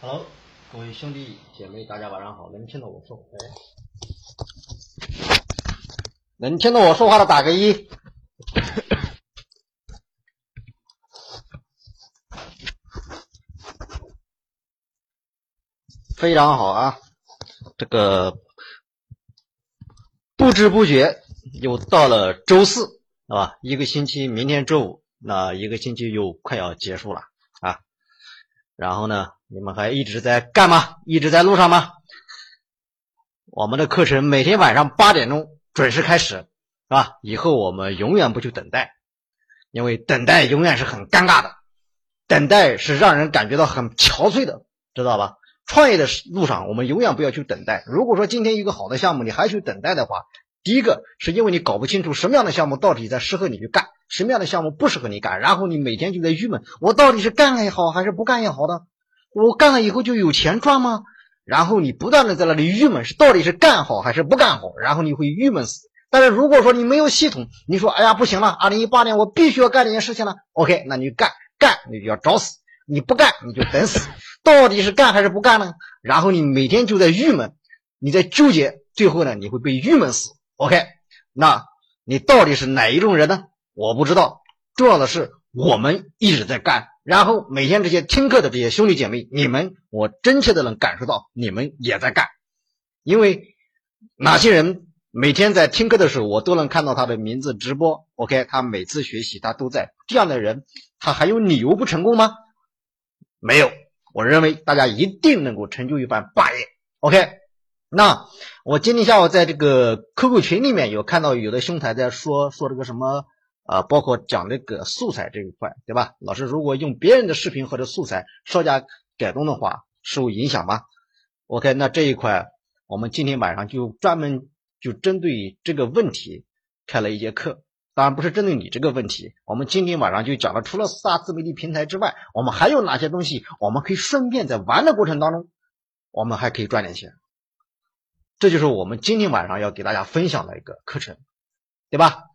Hello，各位兄弟姐妹，大家晚上好，能听到我说话？能听到我说话的打个一。非常好啊，这个不知不觉又到了周四，是吧？一个星期，明天周五，那一个星期又快要结束了。然后呢？你们还一直在干吗？一直在路上吗？我们的课程每天晚上八点钟准时开始，是吧？以后我们永远不去等待，因为等待永远是很尴尬的，等待是让人感觉到很憔悴的，知道吧？创业的路上，我们永远不要去等待。如果说今天一个好的项目，你还去等待的话，第一个是因为你搞不清楚什么样的项目到底在适合你去干，什么样的项目不适合你干，然后你每天就在郁闷，我到底是干也好还是不干也好的？我干了以后就有钱赚吗？然后你不断的在那里郁闷，是到底是干好还是不干好？然后你会郁闷死。但是如果说你没有系统，你说哎呀不行了，二零一八年我必须要干这件事情了。OK，那你就干干你就要找死，你不干你就等死。到底是干还是不干呢？然后你每天就在郁闷，你在纠结，最后呢你会被郁闷死。OK，那你到底是哪一种人呢？我不知道，重要的是我们一直在干。然后每天这些听课的这些兄弟姐妹，你们我真切的能感受到你们也在干，因为哪些人每天在听课的时候，我都能看到他的名字直播。OK，他每次学习他都在。这样的人，他还有理由不成功吗？没有，我认为大家一定能够成就一番霸业。OK，那我今天下午在这个 QQ 群里面有看到有的兄台在说说这个什么。啊，包括讲这个素材这一块，对吧？老师如果用别人的视频或者素材稍加改动的话，受影响吗？OK，那这一块我们今天晚上就专门就针对这个问题开了一节课。当然不是针对你这个问题，我们今天晚上就讲了，除了四大自媒体平台之外，我们还有哪些东西我们可以顺便在玩的过程当中，我们还可以赚点钱。这就是我们今天晚上要给大家分享的一个课程，对吧？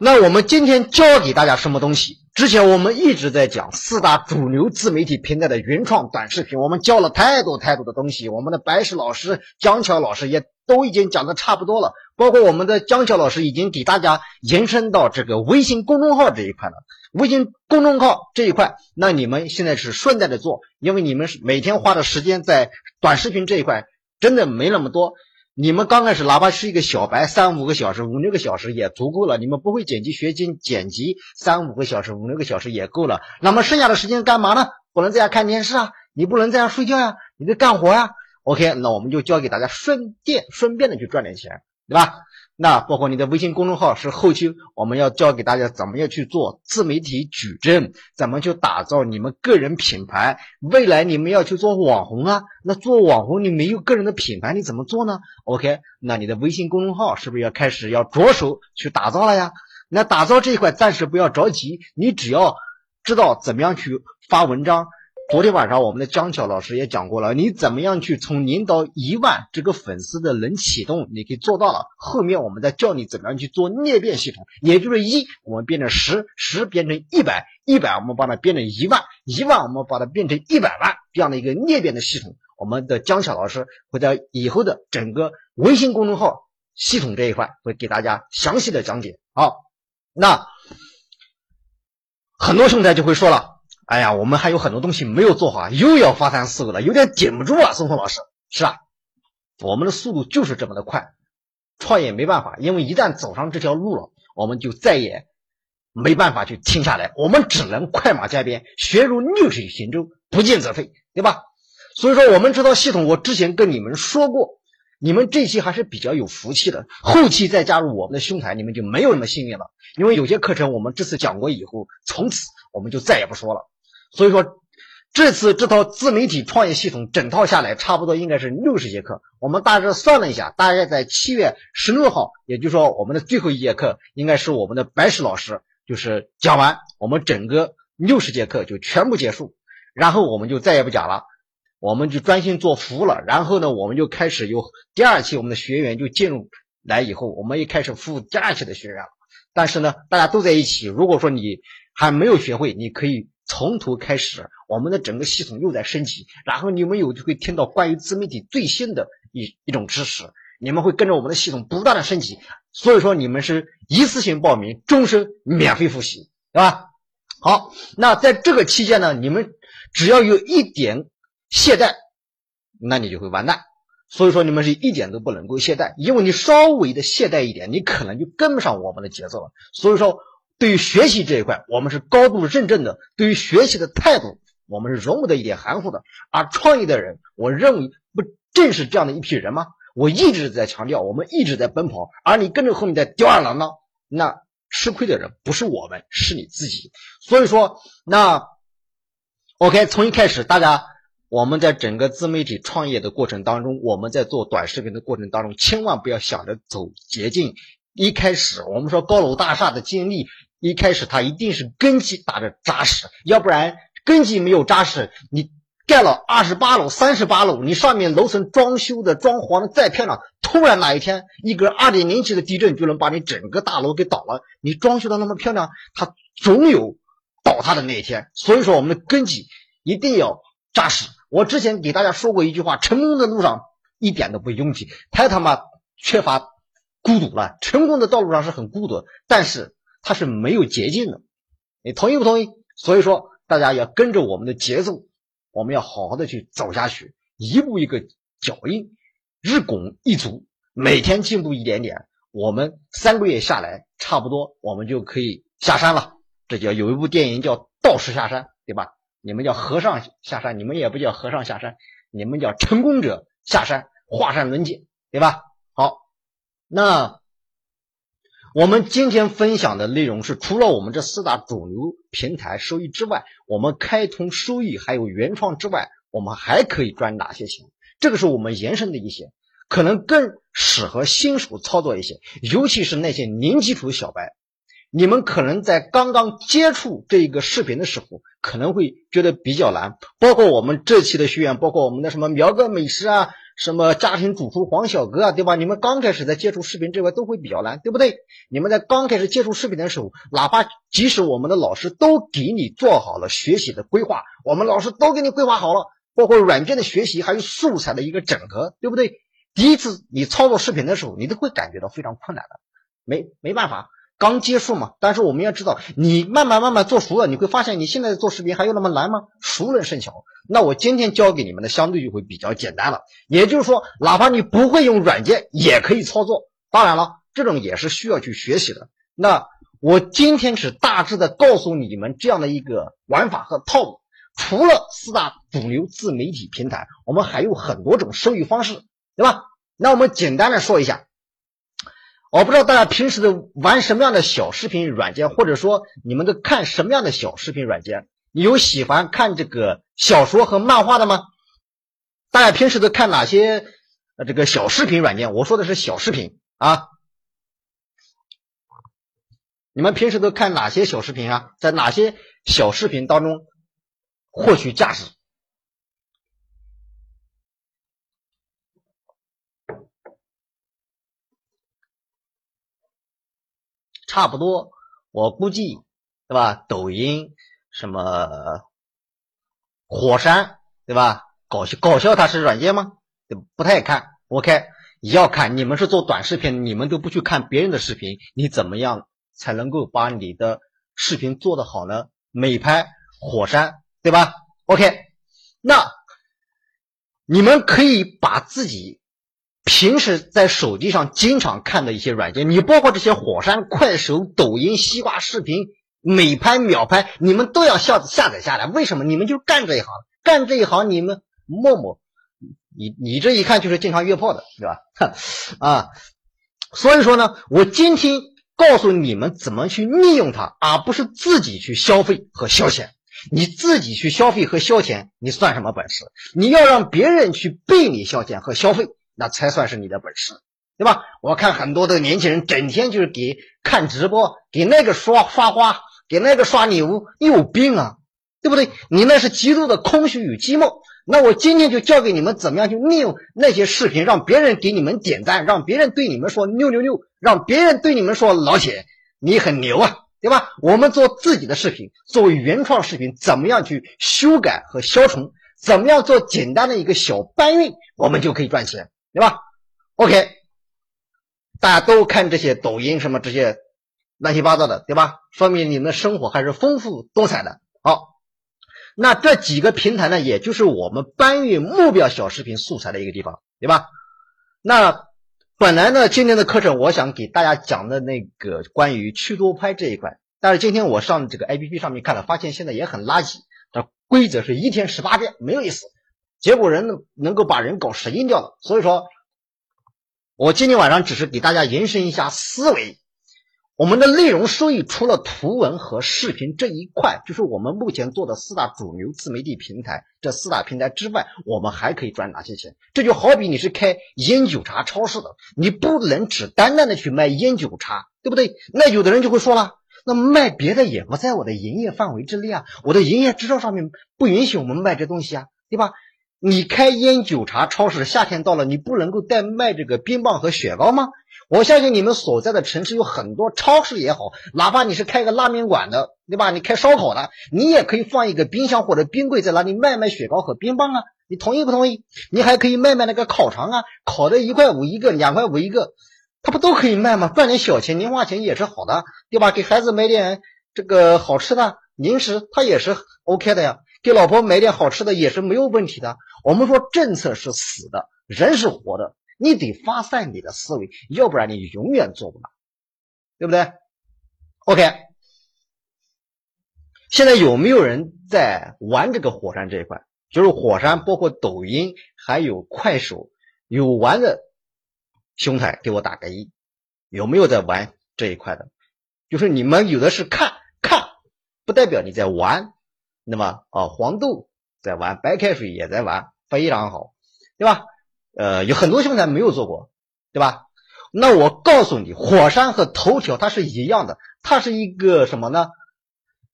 那我们今天教给大家什么东西？之前我们一直在讲四大主流自媒体平台的原创短视频，我们教了太多太多的东西。我们的白石老师、江桥老师也都已经讲的差不多了，包括我们的江桥老师已经给大家延伸到这个微信公众号这一块了。微信公众号这一块，那你们现在是顺带着做，因为你们是每天花的时间在短视频这一块真的没那么多。你们刚开始哪怕是一个小白，三五个小时、五六个小时也足够了。你们不会剪辑，学精剪辑，三五个小时、五六个小时也够了。那么剩下的时间干嘛呢？不能在家看电视啊，你不能在家睡觉呀，你得干活呀。OK，那我们就教给大家顺便顺便的去赚点钱，对吧？那包括你的微信公众号是后期我们要教给大家怎么样去做自媒体矩阵，怎么去打造你们个人品牌。未来你们要去做网红啊，那做网红你没有个人的品牌，你怎么做呢？OK，那你的微信公众号是不是要开始要着手去打造了呀？那打造这一块暂时不要着急，你只要知道怎么样去发文章。昨天晚上我们的江巧老师也讲过了，你怎么样去从零到一万这个粉丝的能启动，你可以做到了。后面我们再教你怎么样去做裂变系统，也就是一我们变成十，十变成一百，一百我们把它变成一万，一万我们把它变成一百万这样的一个裂变的系统。我们的江巧老师会在以后的整个微信公众号系统这一块会给大家详细的讲解。好，那很多兄台就会说了。哎呀，我们还有很多东西没有做好，又要发三四个了，有点顶不住啊！松松老师，是啊，我们的速度就是这么的快，创业没办法，因为一旦走上这条路了，我们就再也没办法去停下来，我们只能快马加鞭，学如逆水行舟，不进则退，对吧？所以说，我们这套系统，我之前跟你们说过，你们这期还是比较有福气的，后期再加入我们的兄台，你们就没有那么幸运了，因为有些课程我们这次讲过以后，从此我们就再也不说了。所以说，这次这套自媒体创业系统整套下来，差不多应该是六十节课。我们大致算了一下，大概在七月十六号，也就是说我们的最后一节课，应该是我们的白石老师就是讲完，我们整个六十节课就全部结束，然后我们就再也不讲了，我们就专心做服务了。然后呢，我们就开始有第二期，我们的学员就进入来以后，我们也开始服务第二期的学员了。但是呢，大家都在一起，如果说你还没有学会，你可以。从头开始，我们的整个系统又在升级，然后你们有就会听到关于自媒体最新的一一种知识，你们会跟着我们的系统不断的升级，所以说你们是一次性报名，终身免费复习，对吧？好，那在这个期间呢，你们只要有一点懈怠，那你就会完蛋。所以说你们是一点都不能够懈怠，因为你稍微的懈怠一点，你可能就跟不上我们的节奏了。所以说，对于学习这一块，我们是高度认证的；对于学习的态度，我们是容不得一点含糊的。而创业的人，我认为不正是这样的一批人吗？我一直在强调，我们一直在奔跑，而你跟着后面在吊儿郎当，那吃亏的人不是我们，是你自己。所以说，那 OK，从一开始大家。我们在整个自媒体创业的过程当中，我们在做短视频的过程当中，千万不要想着走捷径。一开始我们说高楼大厦的建立，一开始它一定是根基打得扎实，要不然根基没有扎实，你盖了二十八楼、三十八楼，你上面楼层装修的、装潢的再漂亮，突然哪一天一个二点零级的地震就能把你整个大楼给倒了，你装修的那么漂亮，它总有倒塌的那一天。所以说，我们的根基一定要扎实。我之前给大家说过一句话：成功的路上一点都不拥挤，太他妈缺乏孤独了。成功的道路上是很孤独，但是它是没有捷径的。你同意不同意？所以说，大家要跟着我们的节奏，我们要好好的去走下去，一步一个脚印，日拱一卒，每天进步一点点。我们三个月下来，差不多我们就可以下山了。这叫有一部电影叫《道士下山》，对吧？你们叫和尚下山，你们也不叫和尚下山，你们叫成功者下山，华山论剑，对吧？那我们今天分享的内容是，除了我们这四大主流平台收益之外，我们开通收益还有原创之外，我们还可以赚哪些钱？这个是我们延伸的一些，可能更适合新手操作一些，尤其是那些零基础小白。你们可能在刚刚接触这一个视频的时候，可能会觉得比较难。包括我们这期的学员，包括我们的什么苗哥美食啊，什么家庭主妇黄小哥啊，对吧？你们刚开始在接触视频这块都会比较难，对不对？你们在刚开始接触视频的时候，哪怕即使我们的老师都给你做好了学习的规划，我们老师都给你规划好了，包括软件的学习，还有素材的一个整合，对不对？第一次你操作视频的时候，你都会感觉到非常困难的，没没办法。刚接触嘛，但是我们要知道，你慢慢慢慢做熟了，你会发现你现在做视频还有那么难吗？熟能生巧。那我今天教给你们的相对就会比较简单了。也就是说，哪怕你不会用软件，也可以操作。当然了，这种也是需要去学习的。那我今天是大致的告诉你们这样的一个玩法和套路。除了四大主流自媒体平台，我们还有很多种收益方式，对吧？那我们简单的说一下。我不知道大家平时都玩什么样的小视频软件，或者说你们都看什么样的小视频软件？有喜欢看这个小说和漫画的吗？大家平时都看哪些这个小视频软件？我说的是小视频啊。你们平时都看哪些小视频啊？在哪些小视频当中获取价值？差不多，我估计，对吧？抖音什么火山，对吧？搞笑搞笑，它是软件吗？不太看。OK，要看。你们是做短视频，你们都不去看别人的视频，你怎么样才能够把你的视频做得好呢？美拍火山，对吧？OK，那你们可以把自己。平时在手机上经常看的一些软件，你包括这些火山、快手、抖音、西瓜视频、美拍、秒拍，你们都要下下载下来。为什么？你们就干这一行，干这一行，你们默默，你你这一看就是经常约炮的，对吧？啊，所以说呢，我今天告诉你们怎么去利用它，而不是自己去消费和消遣。你自己去消费和消遣，你算什么本事？你要让别人去被你消遣和消费。那才算是你的本事，对吧？我看很多的年轻人整天就是给看直播，给那个刷刷花，给那个刷礼物，你有病啊，对不对？你那是极度的空虚与寂寞。那我今天就教给你们怎么样去利用那些视频，让别人给你们点赞，让别人对你们说六六六，让别人对你们说老铁，你很牛啊。对吧？我们做自己的视频，作为原创视频，怎么样去修改和消重？怎么样做简单的一个小搬运，我们就可以赚钱，对吧？OK，大家都看这些抖音什么这些乱七八糟的，对吧？说明你们的生活还是丰富多彩的。好，那这几个平台呢，也就是我们搬运目标小视频素材的一个地方，对吧？那。本来呢，今天的课程我想给大家讲的那个关于趣多拍这一块，但是今天我上这个 APP 上面看了，发现现在也很垃圾。这规则是一天十八遍，没有意思，结果人能够把人搞神经掉了。所以说，我今天晚上只是给大家延伸一下思维。我们的内容收益除了图文和视频这一块，就是我们目前做的四大主流自媒体平台这四大平台之外，我们还可以赚哪些钱？这就好比你是开烟酒茶超市的，你不能只单单的去卖烟酒茶，对不对？那有的人就会说了，那卖别的也不在我的营业范围之内啊，我的营业执照上面不允许我们卖这东西啊，对吧？你开烟酒茶超市，夏天到了，你不能够再卖这个冰棒和雪糕吗？我相信你们所在的城市有很多超市也好，哪怕你是开个拉面馆的，对吧？你开烧烤的，你也可以放一个冰箱或者冰柜在那里卖卖雪糕和冰棒啊。你同意不同意？你还可以卖卖那个烤肠啊，烤的一块五一个，两块五一个，它不都可以卖吗？赚点小钱，零花钱也是好的，对吧？给孩子买点这个好吃的零食，它也是 OK 的呀。给老婆买点好吃的也是没有问题的。我们说政策是死的，人是活的。你得发散你的思维，要不然你永远做不到，对不对？OK，现在有没有人在玩这个火山这一块？就是火山，包括抖音还有快手，有玩的兄台给我打个一。有没有在玩这一块的？就是你们有的是看看，不代表你在玩。那么啊，黄豆在玩，白开水也在玩，非常好，对吧？呃，有很多兄台没有做过，对吧？那我告诉你，火山和头条它是一样的，它是一个什么呢？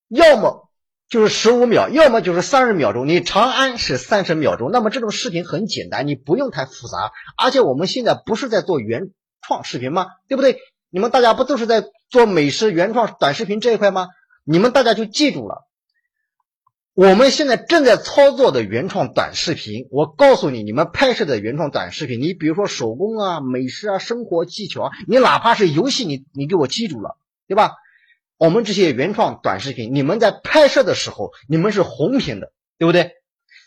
要么就是十五秒，要么就是三十秒钟。你长按是三十秒钟，那么这种视频很简单，你不用太复杂。而且我们现在不是在做原创视频吗？对不对？你们大家不都是在做美食原创短视频这一块吗？你们大家就记住了。我们现在正在操作的原创短视频，我告诉你，你们拍摄的原创短视频，你比如说手工啊、美食啊、生活技巧啊，你哪怕是游戏，你你给我记住了，对吧？我们这些原创短视频，你们在拍摄的时候，你们是红屏的，对不对？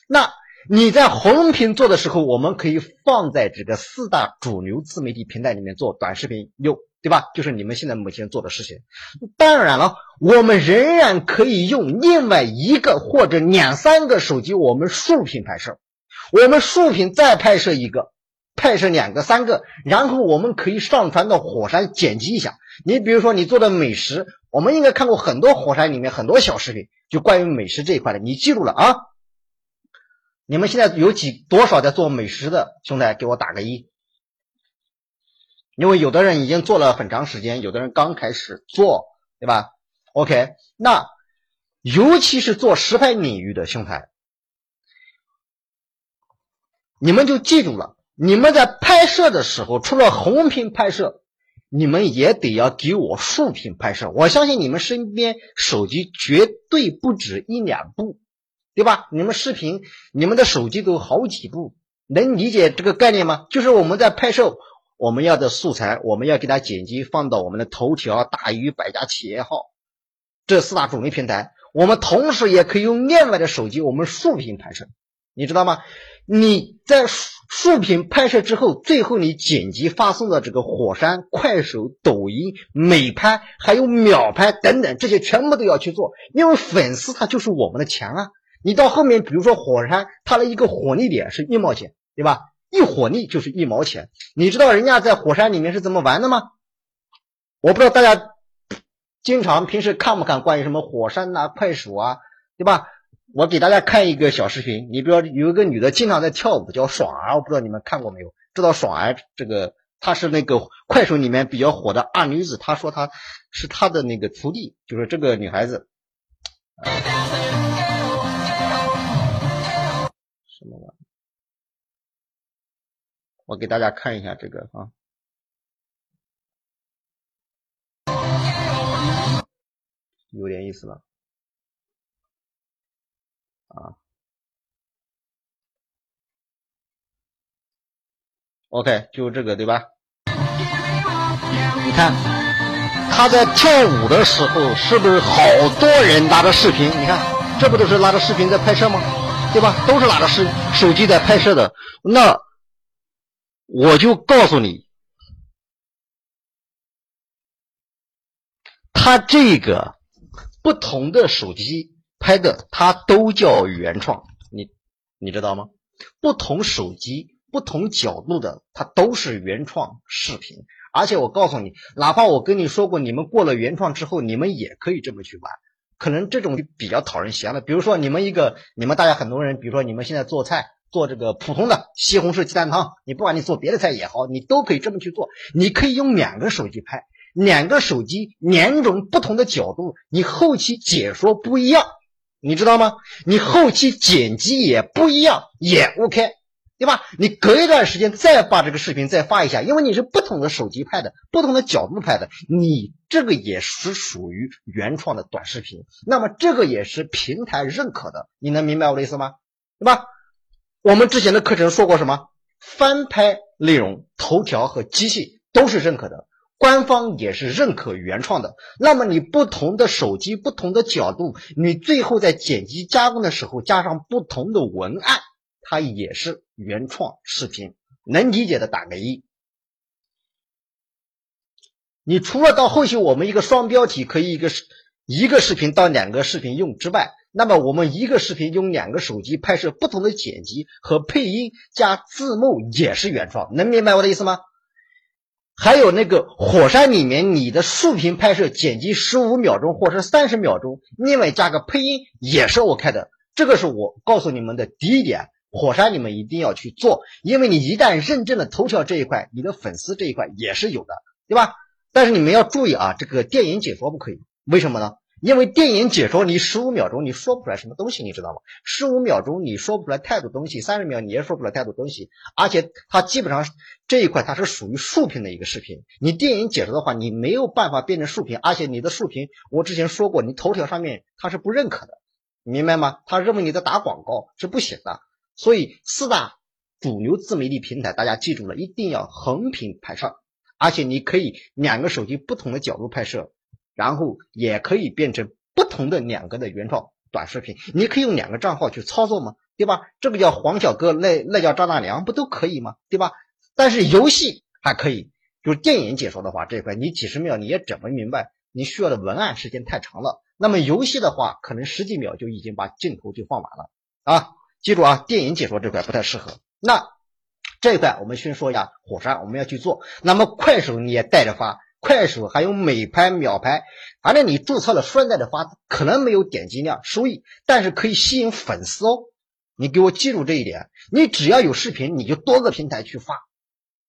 那你在红屏做的时候，我们可以放在这个四大主流自媒体平台里面做短视频用。对吧？就是你们现在目前做的事情。当然了，我们仍然可以用另外一个或者两三个手机，我们竖屏拍摄。我们竖屏再拍摄一个，拍摄两个、三个，然后我们可以上传到火山剪辑一下。你比如说，你做的美食，我们应该看过很多火山里面很多小视频，就关于美食这一块的，你记住了啊？你们现在有几多少在做美食的兄弟，给我打个一。因为有的人已经做了很长时间，有的人刚开始做，对吧？OK，那尤其是做实拍领域的兄台，你们就记住了，你们在拍摄的时候，除了红屏拍摄，你们也得要给我竖屏拍摄。我相信你们身边手机绝对不止一两部，对吧？你们视频，你们的手机都好几部，能理解这个概念吗？就是我们在拍摄。我们要的素材，我们要给它剪辑放到我们的头条、大鱼、百家企业号这四大主流平台。我们同时也可以用另外的手机，我们竖屏拍摄，你知道吗？你在竖屏拍摄之后，最后你剪辑发送到这个火山、快手、抖音、美拍，还有秒拍等等，这些全部都要去做，因为粉丝他就是我们的钱啊。你到后面，比如说火山，它的一个火力点是一毛钱，对吧？一火力就是一毛钱，你知道人家在火山里面是怎么玩的吗？我不知道大家经常平时看不看关于什么火山呐、快手啊，对吧？我给大家看一个小视频，你比如有一个女的经常在跳舞，叫爽儿，我不知道你们看过没有？知道爽儿这个，她是那个快手里面比较火的二女子，她说她是她的那个徒弟，就是这个女孩子。什么玩意？我给大家看一下这个啊。有点意思了啊。OK，就这个对吧？你看他在跳舞的时候，是不是好多人拿着视频？你看，这不都是拿着视频在拍摄吗？对吧？都是拿着手手机在拍摄的。那我就告诉你，他这个不同的手机拍的，它都叫原创。你你知道吗？不同手机。不同角度的，它都是原创视频。而且我告诉你，哪怕我跟你说过，你们过了原创之后，你们也可以这么去玩。可能这种比较讨人嫌了。比如说，你们一个，你们大家很多人，比如说你们现在做菜，做这个普通的西红柿鸡蛋汤，你不管你做别的菜也好，你都可以这么去做。你可以用两个手机拍，两个手机两种不同的角度，你后期解说不一样，你知道吗？你后期剪辑也不一样，也 OK。对吧？你隔一段时间再把这个视频再发一下，因为你是不同的手机拍的，不同的角度拍的，你这个也是属于原创的短视频。那么这个也是平台认可的，你能明白我的意思吗？对吧？我们之前的课程说过什么？翻拍内容，头条和机器都是认可的，官方也是认可原创的。那么你不同的手机、不同的角度，你最后在剪辑加工的时候加上不同的文案。它也是原创视频，能理解的打个一。你除了到后期我们一个双标题可以一个视一个视频到两个视频用之外，那么我们一个视频用两个手机拍摄不同的剪辑和配音加字幕也是原创，能明白我的意思吗？还有那个火山里面你的竖屏拍摄剪辑十五秒钟或者三十秒钟，另外加个配音也是 OK 的。这个是我告诉你们的第一点。火山你们一定要去做，因为你一旦认证了头条这一块，你的粉丝这一块也是有的，对吧？但是你们要注意啊，这个电影解说不可以，为什么呢？因为电影解说你十五秒钟你说不出来什么东西，你知道吗？十五秒钟你说不出来太多东西，三十秒你也说不出来太多东西，而且它基本上这一块它是属于竖屏的一个视频，你电影解说的话，你没有办法变成竖屏，而且你的竖屏我之前说过，你头条上面它是不认可的，明白吗？他认为你在打广告是不行的。所以四大主流自媒体平台，大家记住了，一定要横屏拍摄，而且你可以两个手机不同的角度拍摄，然后也可以变成不同的两个的原创短视频。你可以用两个账号去操作吗？对吧？这个叫黄小哥，那那叫张大娘，不都可以吗？对吧？但是游戏还可以，就是电影解说的话，这一块你几十秒你也整不明白，你需要的文案时间太长了。那么游戏的话，可能十几秒就已经把镜头就放完了啊。记住啊，电影解说这块不太适合。那这一块我们先说一下火山，我们要去做。那么快手你也带着发，快手还有美拍、秒拍，反正你注册了顺带的发，可能没有点击量收益，但是可以吸引粉丝哦。你给我记住这一点，你只要有视频，你就多个平台去发，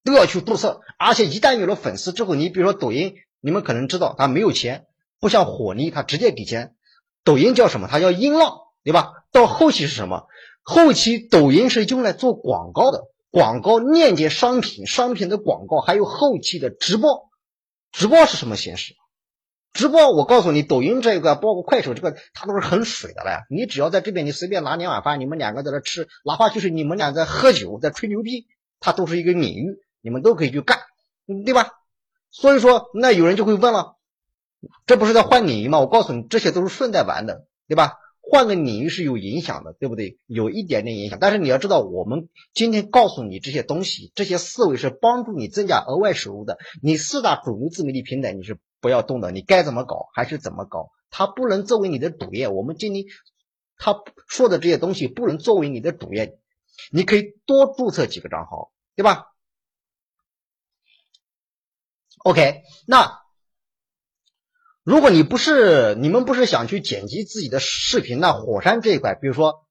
都要去注册。而且一旦有了粉丝之后，你比如说抖音，你们可能知道它没有钱，不像火力它直接给钱。抖音叫什么？它叫音浪，对吧？到后期是什么？后期抖音是用来做广告的，广告链接商品，商品的广告，还有后期的直播。直播是什么形式？直播我告诉你，抖音这个包括快手这个，它都是很水的了。你只要在这边，你随便拿两碗饭，你们两个在这吃，哪怕就是你们俩在喝酒，在吹牛逼，它都是一个领域，你们都可以去干，对吧？所以说，那有人就会问了，这不是在换领域吗？我告诉你，这些都是顺带玩的，对吧？换个领域是有影响的，对不对？有一点点影响，但是你要知道，我们今天告诉你这些东西，这些思维是帮助你增加额外收入的。你四大主流自媒体平台你是不要动的，你该怎么搞还是怎么搞，它不能作为你的主业。我们今天他说的这些东西不能作为你的主业，你可以多注册几个账号，对吧？OK，那。如果你不是你们不是想去剪辑自己的视频，那火山这一块，比如说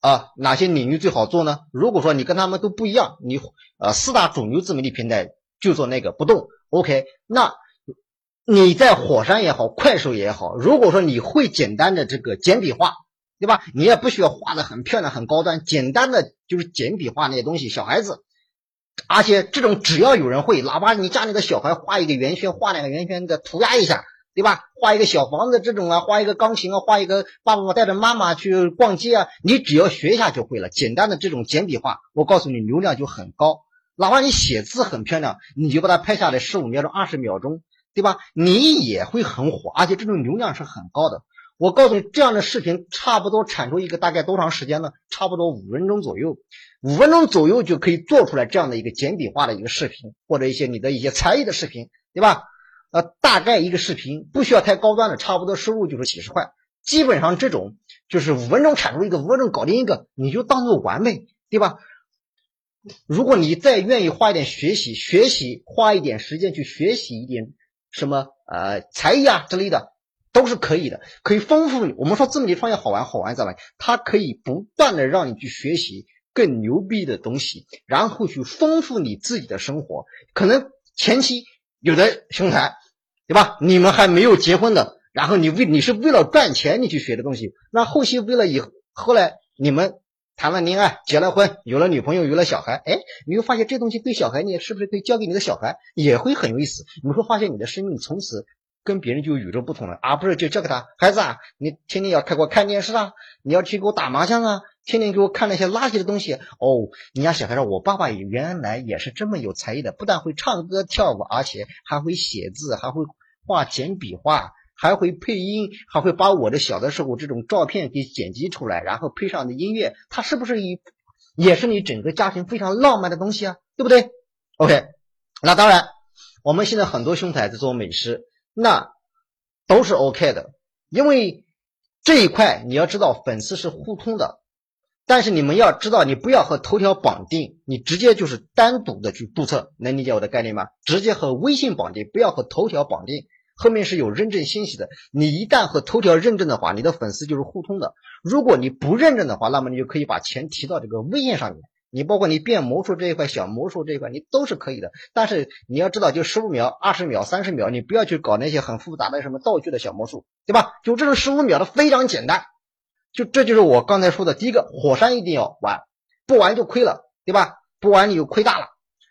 啊，哪些领域最好做呢？如果说你跟他们都不一样，你呃四大主流自媒体平台就做那个不动，OK？那你在火山也好，快手也好，如果说你会简单的这个简笔画，对吧？你也不需要画的很漂亮、很高端，简单的就是简笔画那些东西，小孩子，而且这种只要有人会，哪怕你家里的小孩画一个圆圈，画两个圆圈的涂鸦一下。对吧？画一个小房子这种啊，画一个钢琴啊，画一个爸爸带着妈妈去逛街啊，你只要学一下就会了。简单的这种简笔画，我告诉你流量就很高。哪怕你写字很漂亮，你就把它拍下来十五秒钟、二十秒钟，对吧？你也会很火，而且这种流量是很高的。我告诉你，这样的视频差不多产出一个大概多长时间呢？差不多五分钟左右，五分钟左右就可以做出来这样的一个简笔画的一个视频，或者一些你的一些才艺的视频，对吧？呃，大概一个视频不需要太高端的，差不多收入就是几十块。基本上这种就是五分钟产出一个，五分钟搞定一个，你就当做完美，对吧？如果你再愿意花一点学习，学习花一点时间去学习一点什么呃才艺啊之类的，都是可以的，可以丰富你。我们说自媒体创业好玩，好玩在哪里？它可以不断的让你去学习更牛逼的东西，然后去丰富你自己的生活。可能前期有的兄台，对吧？你们还没有结婚的，然后你为你是为了赚钱你去学的东西，那后期为了以后来你们。谈了恋爱，结了婚，有了女朋友，有了小孩，哎，你会发现这东西对小孩，你是不是可以教给你的小孩，也会很有意思？你会发现你的生命从此跟别人就与众不同了，而不是就教给他孩子啊，你天天要开给我看电视啊，你要去给我打麻将啊，天天给我看那些垃圾的东西。哦，你家小孩说，我爸爸原来也是这么有才艺的，不但会唱歌跳舞，而且还会写字，还会画简笔画。还会配音，还会把我的小的时候这种照片给剪辑出来，然后配上的音乐，它是不是一也是你整个家庭非常浪漫的东西啊？对不对？OK，那当然，我们现在很多兄台在做美食，那都是 OK 的，因为这一块你要知道粉丝是互通的，但是你们要知道，你不要和头条绑定，你直接就是单独的去注册，能理解我的概念吗？直接和微信绑定，不要和头条绑定。后面是有认证信息的，你一旦和头条认证的话，你的粉丝就是互通的。如果你不认证的话，那么你就可以把钱提到这个微信上面。你包括你变魔术这一块、小魔术这一块，你都是可以的。但是你要知道，就十五秒、二十秒、三十秒，你不要去搞那些很复杂的什么道具的小魔术，对吧？就这种十五秒的非常简单。就这就是我刚才说的第一个，火山一定要玩，不玩就亏了，对吧？不玩你就亏大了。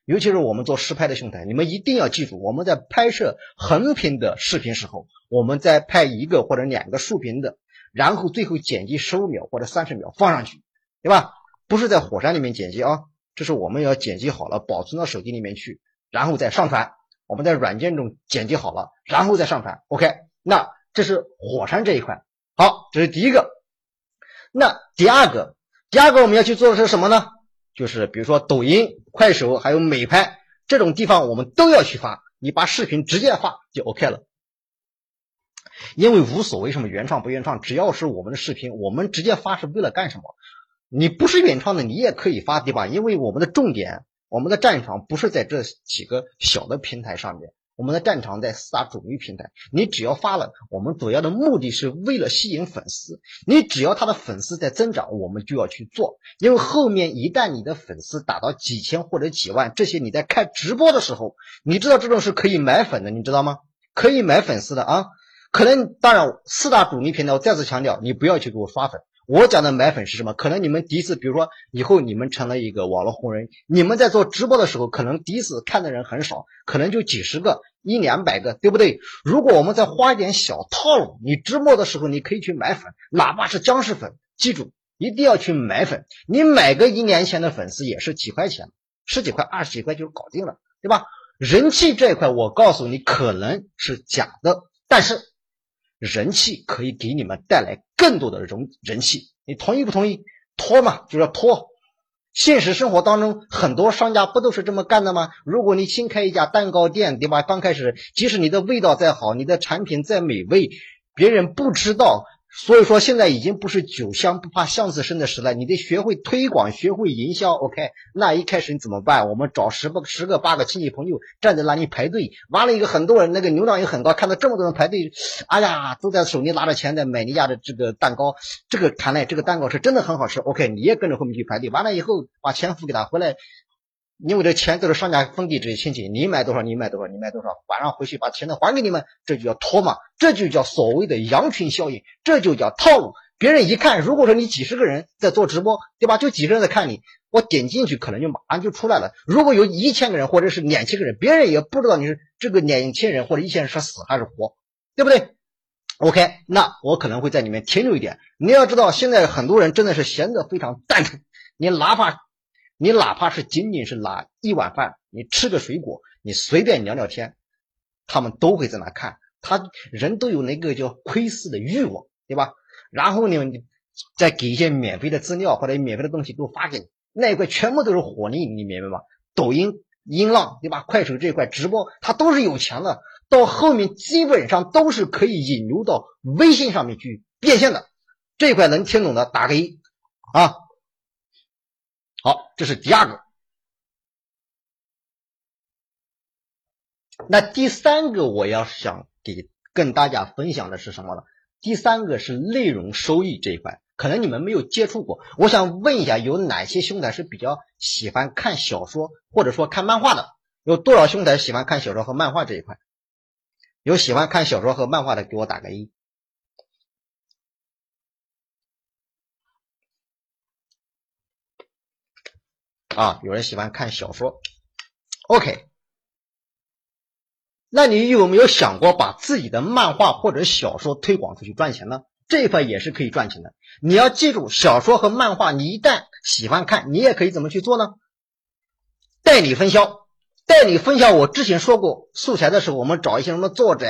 尤其是我们做实拍的兄台，你们一定要记住，我们在拍摄横屏的视频时候，我们在拍一个或者两个竖屏的，然后最后剪辑十五秒或者三十秒放上去，对吧？不是在火山里面剪辑啊，这是我们要剪辑好了，保存到手机里面去，然后再上传。我们在软件中剪辑好了，然后再上传。OK，那这是火山这一块。好，这是第一个。那第二个，第二个我们要去做的是什么呢？就是比如说抖音、快手还有美拍这种地方，我们都要去发。你把视频直接发就 OK 了，因为无所谓什么原创不原创，只要是我们的视频，我们直接发是为了干什么？你不是原创的，你也可以发，对吧？因为我们的重点，我们的战场不是在这几个小的平台上面。我们的战场在四大主流平台，你只要发了，我们主要的目的是为了吸引粉丝。你只要他的粉丝在增长，我们就要去做。因为后面一旦你的粉丝达到几千或者几万，这些你在开直播的时候，你知道这种是可以买粉的，你知道吗？可以买粉丝的啊。可能当然四大主流平台，我再次强调，你不要去给我刷粉。我讲的买粉是什么？可能你们第一次，比如说以后你们成了一个网络红人，你们在做直播的时候，可能第一次看的人很少，可能就几十个、一两百个，对不对？如果我们再花一点小套路，你直播的时候你可以去买粉，哪怕是僵尸粉，记住一定要去买粉。你买个一年前的粉丝也是几块钱，十几块、二十几块就搞定了，对吧？人气这一块，我告诉你可能是假的，但是。人气可以给你们带来更多的人人气，你同意不同意？拖嘛，就要拖。现实生活当中，很多商家不都是这么干的吗？如果你新开一家蛋糕店，对吧？刚开始，即使你的味道再好，你的产品再美味，别人不知道。所以说，现在已经不是酒香不怕巷子深的时代，你得学会推广，学会营销。OK，那一开始你怎么办？我们找十个、十个、八个亲戚朋友站在那里排队，完了一个很多人，那个流量也很高，看到这么多人排队，哎呀，都在手里拿着钱在买你家的这个蛋糕，这个看来这个蛋糕是真的很好吃。OK，你也跟着后面去排队，完了以后把钱付给他，回来。因为这钱都是商家分给这些亲戚，你买多少你买多少你买多少，晚上回去把钱都还给你们，这就叫托嘛，这就叫所谓的羊群效应，这就叫套路。别人一看，如果说你几十个人在做直播，对吧？就几十人在看你，我点进去可能就马上就出来了。如果有一千个人或者是两千个人，别人也不知道你是这个两千人或者一千人是死还是活，对不对？OK，那我可能会在里面停留一点。你要知道，现在很多人真的是闲得非常蛋疼，你哪怕你哪怕是仅仅是拿一碗饭，你吃个水果，你随便聊聊天，他们都会在那看。他人都有那个叫窥视的欲望，对吧？然后呢，你再给一些免费的资料或者免费的东西都发给你，那一块全部都是火力，你明白吗？抖音、音浪，对吧？快手这一块直播，它都是有钱的，到后面基本上都是可以引流到微信上面去变现的。这一块能听懂的打个一啊。好，这是第二个。那第三个我要想给跟大家分享的是什么呢？第三个是内容收益这一块，可能你们没有接触过。我想问一下，有哪些兄台是比较喜欢看小说或者说看漫画的？有多少兄台喜欢看小说和漫画这一块？有喜欢看小说和漫画的，给我打个一。啊，有人喜欢看小说，OK。那你有没有想过把自己的漫画或者小说推广出去赚钱呢？这一块也是可以赚钱的。你要记住，小说和漫画，你一旦喜欢看，你也可以怎么去做呢？代理分销，代理分销。我之前说过，素材的时候，我们找一些什么作者，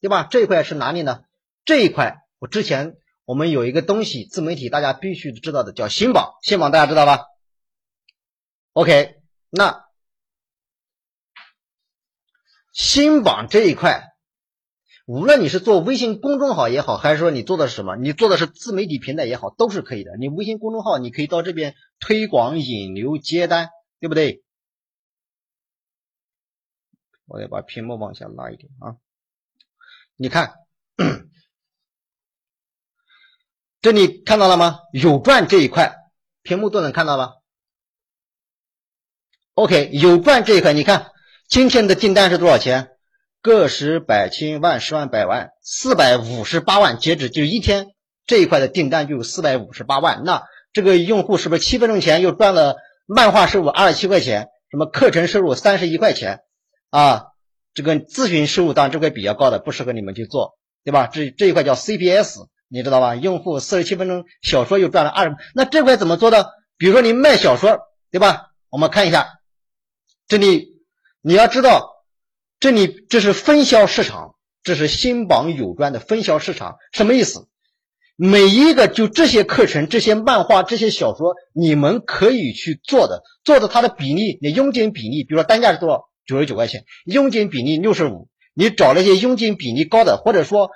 对吧？这一块是哪里呢？这一块，我之前我们有一个东西，自媒体大家必须知道的，叫新榜。新榜大家知道吧？OK，那。新榜这一块，无论你是做微信公众号也好，还是说你做的是什么，你做的是自媒体平台也好，都是可以的。你微信公众号，你可以到这边推广、引流、接单，对不对？我得把屏幕往下拉一点啊！你看，这里看到了吗？有赚这一块，屏幕都能看到了。OK，有赚这一块，你看。今天的订单是多少钱？个十百千万十万百万四百五十八万，截止就一天这一块的订单就有四百五十八万。那这个用户是不是七分钟前又赚了漫画收入二十七块钱？什么课程收入三十一块钱？啊，这个咨询收入当然这块比较高的，不适合你们去做，对吧？这这一块叫 CPS，你知道吧？用户四十七分钟小说又赚了二十，那这块怎么做的？比如说你卖小说，对吧？我们看一下这里。你要知道，这里这是分销市场，这是新榜有专的分销市场，什么意思？每一个就这些课程、这些漫画、这些小说，你们可以去做的，做的它的比例，你佣金比例，比如说单价是多少？九十九块钱，佣金比例六十五，你找那些佣金比例高的，或者说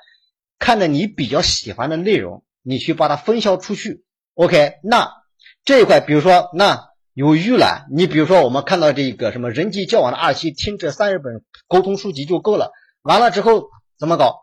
看着你比较喜欢的内容，你去把它分销出去。OK，那这一块，比如说那。有预览，你比如说，我们看到这个什么人际交往的二期，听这三十本沟通书籍就够了。完了之后怎么搞？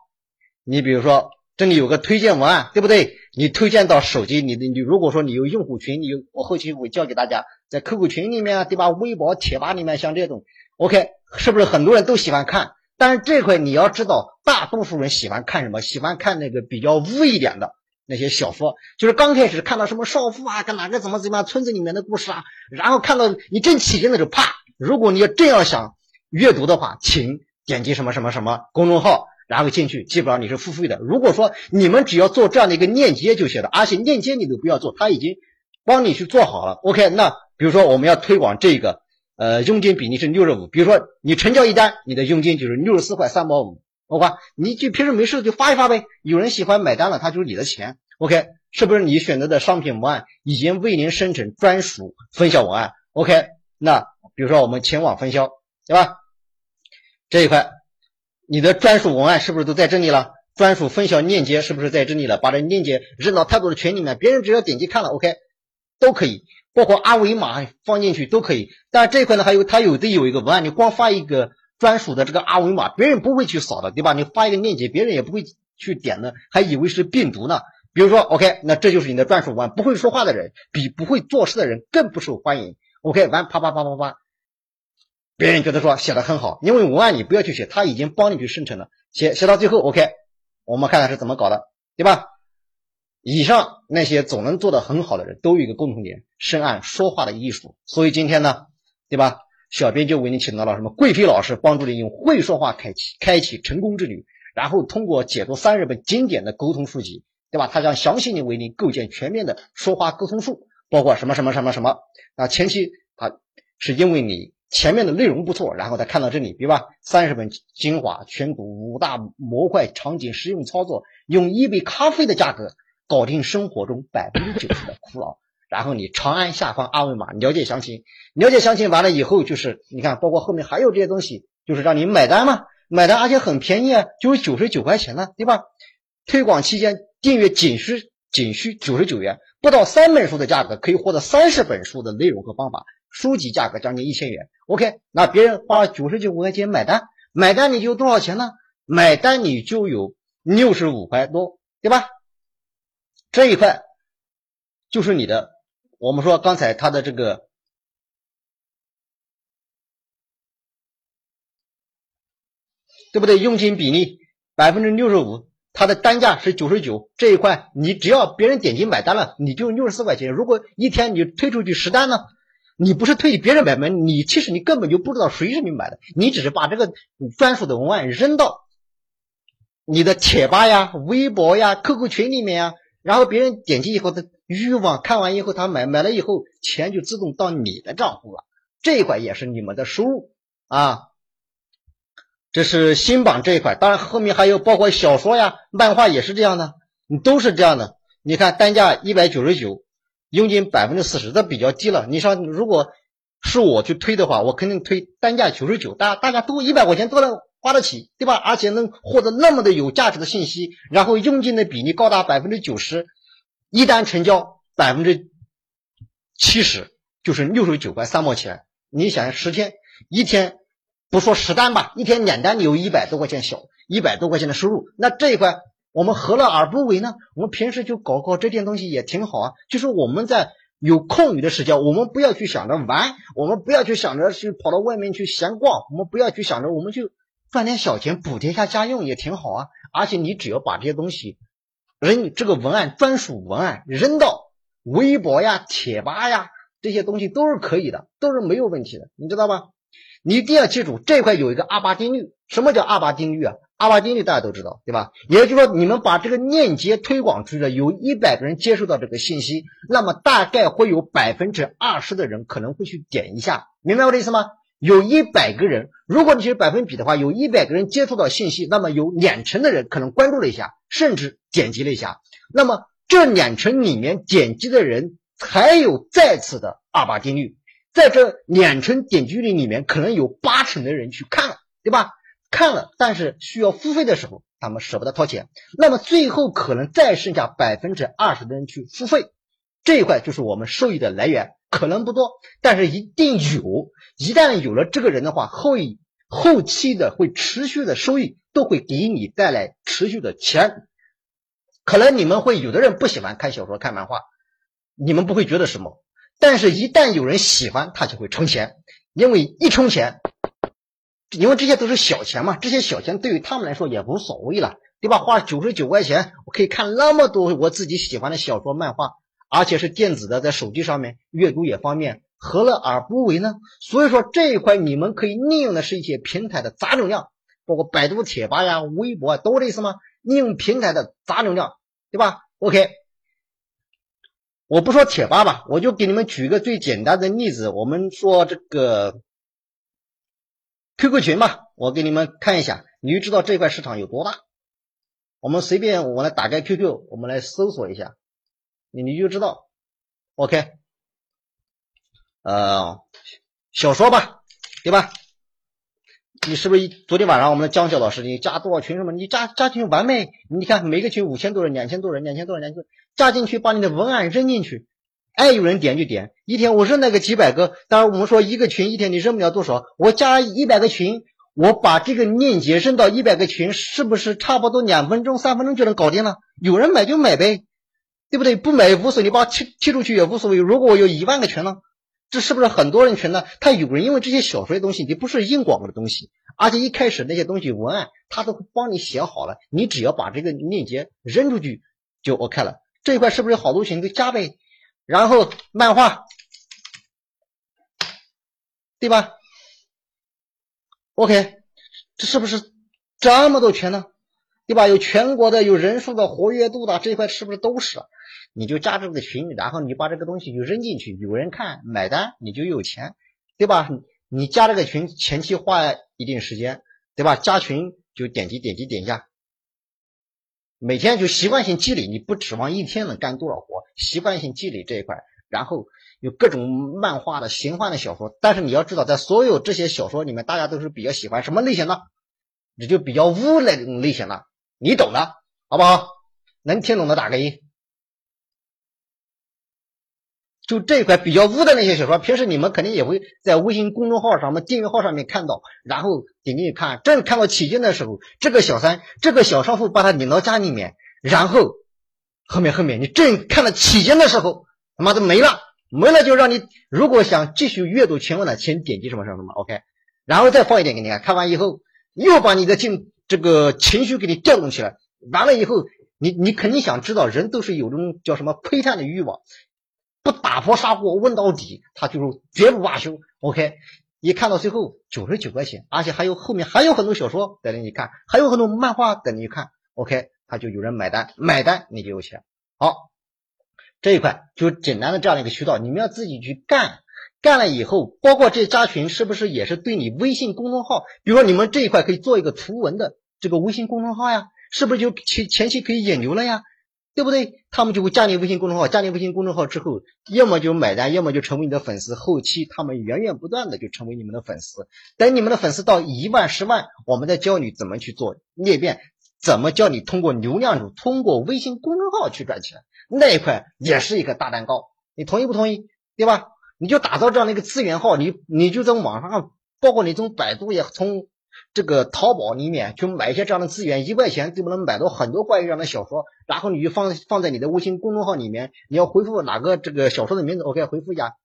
你比如说，这里有个推荐文案，对不对？你推荐到手机，你的你如果说你有用户群，你有我后期会教给大家，在 QQ 群里面，对吧？微博、贴吧里面，像这种，OK，是不是很多人都喜欢看？但是这块你要知道，大多数人喜欢看什么？喜欢看那个比较污一点的。那些小说就是刚开始看到什么少妇啊，跟哪个怎么怎么样，村子里面的故事啊，然后看到你正起劲的时候，啪！如果你要真要想阅读的话，请点击什么什么什么公众号，然后进去，基本上你是付费的。如果说你们只要做这样的一个链接就行了，而且链接你都不要做，他已经帮你去做好了。OK，那比如说我们要推广这个，呃，佣金比例是六十五，比如说你成交一单，你的佣金就是六十四块三毛五。OK，你就平时没事就发一发呗。有人喜欢买单了，他就是你的钱。OK，是不是你选择的商品文案已经为您生成专属分销文案？OK，那比如说我们前往分销，对吧？这一块，你的专属文案是不是都在这里了？专属分销链接是不是在这里了？把这链接扔到太多的群里面，别人只要点击看了，OK，都可以，包括二维码放进去都可以。但这一块呢，还有它有的有一个文案，你光发一个。专属的这个二维码，别人不会去扫的，对吧？你发一个链接，别人也不会去点的，还以为是病毒呢。比如说，OK，那这就是你的专属文案。不会说话的人，比不会做事的人更不受欢迎。OK，完，啪啪啪啪啪，别人觉得说写的很好，因为文案你不要去写，他已经帮你去生成了。写写到最后，OK，我们看看是怎么搞的，对吧？以上那些总能做的很好的人都有一个共同点：深谙说话的艺术。所以今天呢，对吧？小编就为你请到了什么贵妃老师，帮助你用会说话开启开启成功之旅，然后通过解读三十本经典的沟通书籍，对吧？他将详细的为你构建全面的说话沟通术，包括什么什么什么什么。那前期他是因为你前面的内容不错，然后他看到这里，对吧？三十本精华全读五大模块场景实用操作，用一杯咖啡的价格搞定生活中百分之九十的苦恼。然后你长按下方二维码了解详情，了解详情完了以后就是你看，包括后面还有这些东西，就是让你买单嘛，买单而且很便宜啊，就是九十九块钱呢，对吧？推广期间订阅仅需仅需九十九元，不到三本书的价格可以获得三十本书的内容和方法，书籍价格将近一千元。OK，那别人花了九十九块钱买单，买单你就多少钱呢？买单你就有六十五块多，对吧？这一块就是你的。我们说刚才他的这个，对不对？佣金比例百分之六十五，它的单价是九十九。这一块你只要别人点击买单了，你就六十四块钱。如果一天你推出去十单呢，你不是推给别人买吗？你其实你根本就不知道谁是你买的，你只是把这个专属的文案扔到你的贴吧呀、微博呀、QQ 群里面呀。然后别人点击以后，他欲望看完以后，他买买了以后，钱就自动到你的账户了。这一块也是你们的收入啊。这是新榜这一块，当然后面还有包括小说呀、漫画也是这样的，你都是这样的。你看单价一百九十九，佣金百分之四十，这比较低了。你像如果是我去推的话，我肯定推单价九十九，大大家都一百块钱多了。花得起，对吧？而且能获得那么的有价值的信息，然后佣金的比例高达百分之九十，一单成交百分之七十，就是六十九块三毛钱。你想十天一天不说十单吧，一天两单，你有一百多块钱小一百多块钱的收入，那这一块我们何乐而不为呢？我们平时就搞搞这件东西也挺好啊。就是我们在有空余的时间，我们不要去想着玩，我们不要去想着去跑到外面去闲逛，我们不要去想着我们就。赚点小钱补贴一下家用也挺好啊，而且你只要把这些东西扔这个文案专属文案扔到微博呀、贴吧呀这些东西都是可以的，都是没有问题的，你知道吧？你一定要记住这块有一个阿巴定律。什么叫阿巴定律啊？阿巴定律大家都知道对吧？也就是说，你们把这个链接推广出去了，有一百个人接收到这个信息，那么大概会有百分之二十的人可能会去点一下，明白我的意思吗？有一百个人，如果你是百分比的话，有一百个人接触到信息，那么有两成的人可能关注了一下，甚至点击了一下。那么这两成里面点击的人，才有再次的二八定律，在这两成点击率里面，可能有八成的人去看了，对吧？看了，但是需要付费的时候，他们舍不得掏钱。那么最后可能再剩下百分之二十的人去付费，这一块就是我们收益的来源。可能不多，但是一定有。一旦有了这个人的话，后后期的会持续的收益都会给你带来持续的钱。可能你们会有的人不喜欢看小说、看漫画，你们不会觉得什么。但是，一旦有人喜欢，他就会充钱，因为一充钱，因为这些都是小钱嘛，这些小钱对于他们来说也无所谓了，对吧？花九十九块钱，我可以看那么多我自己喜欢的小说、漫画。而且是电子的，在手机上面阅读也方便，何乐而不为呢？所以说这一块你们可以利用的是一些平台的杂流量，包括百度贴吧呀、微博啊，都这意思吗？利用平台的杂流量，对吧？OK，我不说贴吧吧，我就给你们举个最简单的例子，我们说这个 QQ 群吧，我给你们看一下，你就知道这块市场有多大。我们随便我来打开 QQ，我们来搜索一下。你你就知道，OK，呃，小说吧，对吧？你是不是昨天晚上我们的江晓老师，你加多少群什么？你加加群完美，你看每个群五千多人、两千多人、两千多人、两千，加进去把你的文案扔进去，爱有人点就点。一天我扔那个几百个，当然我们说一个群一天你扔不了多少，我加一百个群，我把这个链接扔到一百个群，是不是差不多两分钟、三分钟就能搞定了？有人买就买呗。对不对？不买也无所谓，你把踢踢出去也无所谓。如果我有一万个群呢，这是不是很多人群呢？他有人因为这些小说的东西，你不是硬广的东西，而且一开始那些东西文案他都帮你写好了，你只要把这个链接扔出去就 OK 了。这一块是不是好多群都加呗？然后漫画，对吧？OK，这是不是这么多群呢？对吧？有全国的，有人数的，活跃度的，这一块是不是都是？你就加这个群，然后你把这个东西就扔进去，有人看买单，你就有钱，对吧？你加这个群前期花一定时间，对吧？加群就点击点击点一下，每天就习惯性积累，你不指望一天能干多少活，习惯性积累这一块，然后有各种漫画的、玄幻的小说，但是你要知道，在所有这些小说里面，大家都是比较喜欢什么类型的？你就比较污那种类型的。你懂的，好不好？能听懂的打个一。就这一块比较污的那些小说，平时你们肯定也会在微信公众号上、面、订阅号上面看到，然后点进去看。正看到起劲的时候，这个小三、这个小商户把他领到家里面，然后后面后面你正看到起劲的时候，他妈的没了，没了就让你如果想继续阅读全文的，请点击什么什么什么，OK，然后再放一点给你看，看完以后又把你的进。这个情绪给你调动起来，完了以后，你你肯定想知道，人都是有种叫什么窥探的欲望，不打破砂锅问到底，他就是绝不罢休。OK，一看到最后九十九块钱，而且还有后面还有很多小说等着你看，还有很多漫画等着你看。OK，他就有人买单，买单你就有钱。好，这一块就简单的这样的一个渠道，你们要自己去干。干了以后，包括这加群，是不是也是对你微信公众号？比如说你们这一块可以做一个图文的这个微信公众号呀，是不是就前前期可以引流了呀？对不对？他们就会加你微信公众号，加你微信公众号之后，要么就买单，要么就成为你的粉丝。后期他们源源不断的就成为你们的粉丝。等你们的粉丝到一万、十万，我们再教你怎么去做裂变，怎么教你通过流量主，通过微信公众号去赚钱。那一块也是一个大蛋糕，你同意不同意？对吧？你就打造这样的一个资源号，你你就在网上，包括你从百度也从这个淘宝里面去买一些这样的资源，一块钱就能买到很多关于这样的小说，然后你就放放在你的微信公众号里面，你要回复哪个这个小说的名字，OK，回复一下，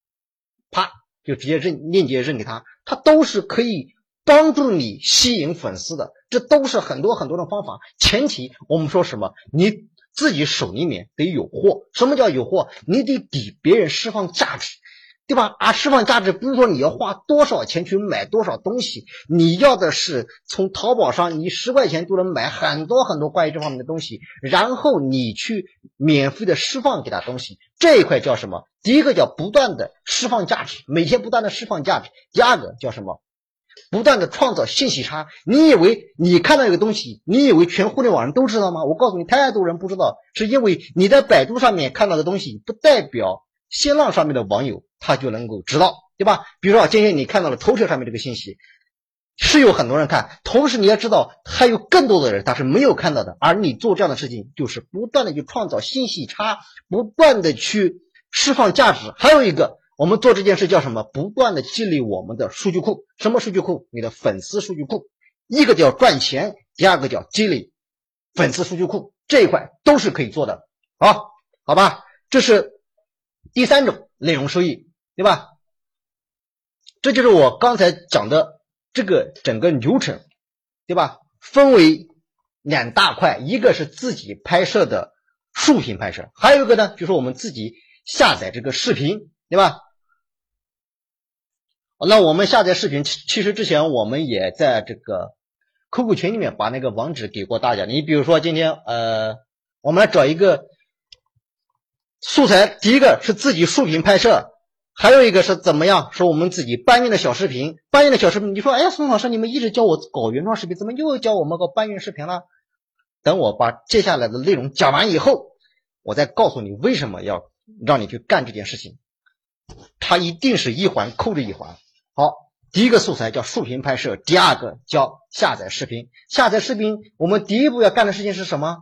啪就直接认链接认给他，他都是可以帮助你吸引粉丝的，这都是很多很多的方法。前提我们说什么，你自己手里面得有货，什么叫有货？你得给别人释放价值。对吧？啊，释放价值不是说你要花多少钱去买多少东西，你要的是从淘宝上你十块钱都能买很多很多关于这方面的东西，然后你去免费的释放给他东西，这一块叫什么？第一个叫不断的释放价值，每天不断的释放价值。第二个叫什么？不断的创造信息差。你以为你看到一个东西，你以为全互联网人都知道吗？我告诉你，太多人不知道，是因为你在百度上面看到的东西，不代表新浪上面的网友。他就能够知道，对吧？比如说，今天你看到了头条上面这个信息，是有很多人看，同时你要知道，还有更多的人他是没有看到的。而你做这样的事情，就是不断的去创造信息差，不断的去释放价值。还有一个，我们做这件事叫什么？不断的积累我们的数据库。什么数据库？你的粉丝数据库。一个叫赚钱，第二个叫积累粉丝数据库，这一块都是可以做的。好，好吧，这是第三种内容收益。对吧？这就是我刚才讲的这个整个流程，对吧？分为两大块，一个是自己拍摄的竖屏拍摄，还有一个呢，就是我们自己下载这个视频，对吧？那我们下载视频，其实之前我们也在这个 QQ 群里面把那个网址给过大家。你比如说今天，呃，我们来找一个素材，第一个是自己竖屏拍摄。还有一个是怎么样？是我们自己搬运的小视频，搬运的小视频。你说，哎，宋老师，你们一直教我搞原创视频，怎么又教我们搞搬运视频了？等我把接下来的内容讲完以后，我再告诉你为什么要让你去干这件事情。它一定是一环扣着一环。好，第一个素材叫竖屏拍摄，第二个叫下载视频。下载视频，我们第一步要干的事情是什么？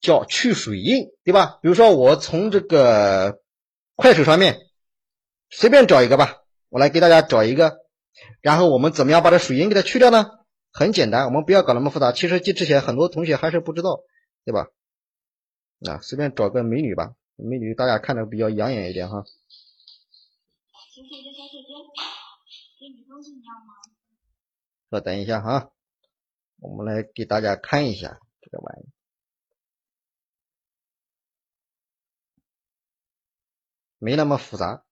叫去水印，对吧？比如说，我从这个快手上面。随便找一个吧，我来给大家找一个，然后我们怎么样把这水印给它去掉呢？很简单，我们不要搞那么复杂。其实这之前很多同学还是不知道，对吧？啊，随便找个美女吧，美女大家看着比较养眼一点哈。稍等一下哈，我们来给大家看一下这个玩意，没那么复杂。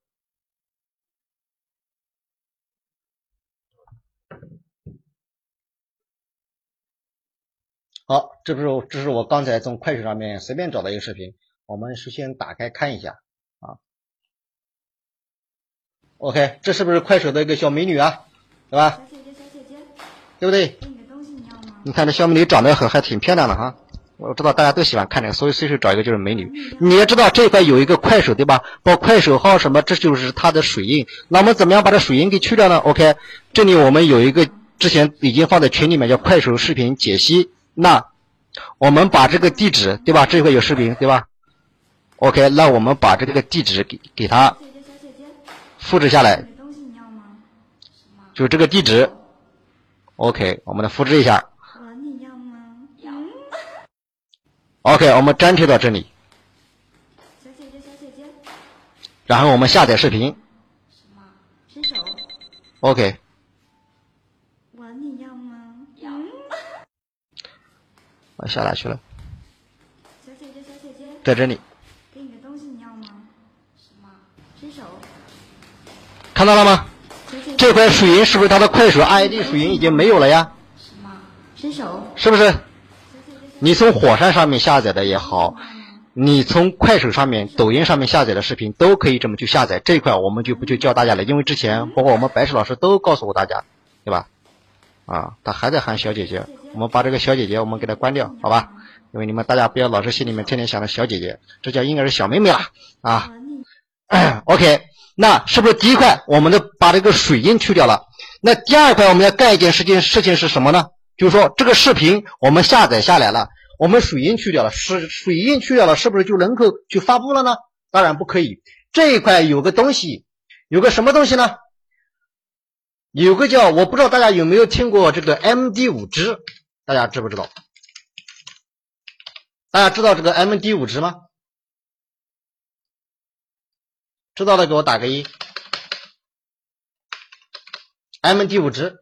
好，这不是这是我刚才从快手上面随便找的一个视频，我们首先打开看一下啊。OK，这是不是快手的一个小美女啊？对吧？小姐姐，小姐姐，对不对？给你个东西，你要吗？你看这小美女长得很还挺漂亮的哈。我知道大家都喜欢看这个，所以随时找一个就是美女。你也知道这块有一个快手对吧？报快手号什么，这就是它的水印。那我们怎么样把这水印给去掉呢？OK，这里我们有一个之前已经放在群里面叫快手视频解析。那我们把这个地址对吧？这块有视频对吧？OK，那我们把这个地址给给他，复制下来，东西，你要吗？就这个地址。OK，我们来复制一下。我你要吗？要。OK，我们粘贴到这里，小姐姐，小姐姐，然后我们下载视频。什么？伸手。OK，我你要吗？要。我下哪去了？小姐姐，小姐姐，在这里，给你个东西，你要吗？什么？伸手。看到了吗？小姐姐，这块水银是不是它的快手 ID 水银已经没有了呀？什么？伸手。是不是？你从火山上面下载的也好，你从快手上面、抖音上面下载的视频都可以这么去下载。这一块我们就不去教大家了，因为之前包括我们白石老师都告诉过大家，对吧？啊，他还在喊小姐姐，我们把这个小姐姐我们给它关掉，好吧？因为你们大家不要老是心里面天天想着小姐姐，这叫应该是小妹妹啦，啊。OK，那是不是第一块我们的把这个水印去掉了？那第二块我们要干一件事情，事情是什么呢？就是说这个视频我们下载下来了，我们水印去掉了，水水印去掉了，是不是就能够去发布了呢？当然不可以。这一块有个东西，有个什么东西呢？有个叫我不知道大家有没有听过这个 MD 五值，大家知不知道？大家知道这个 MD 五值吗？知道的给我打个一。MD 五值，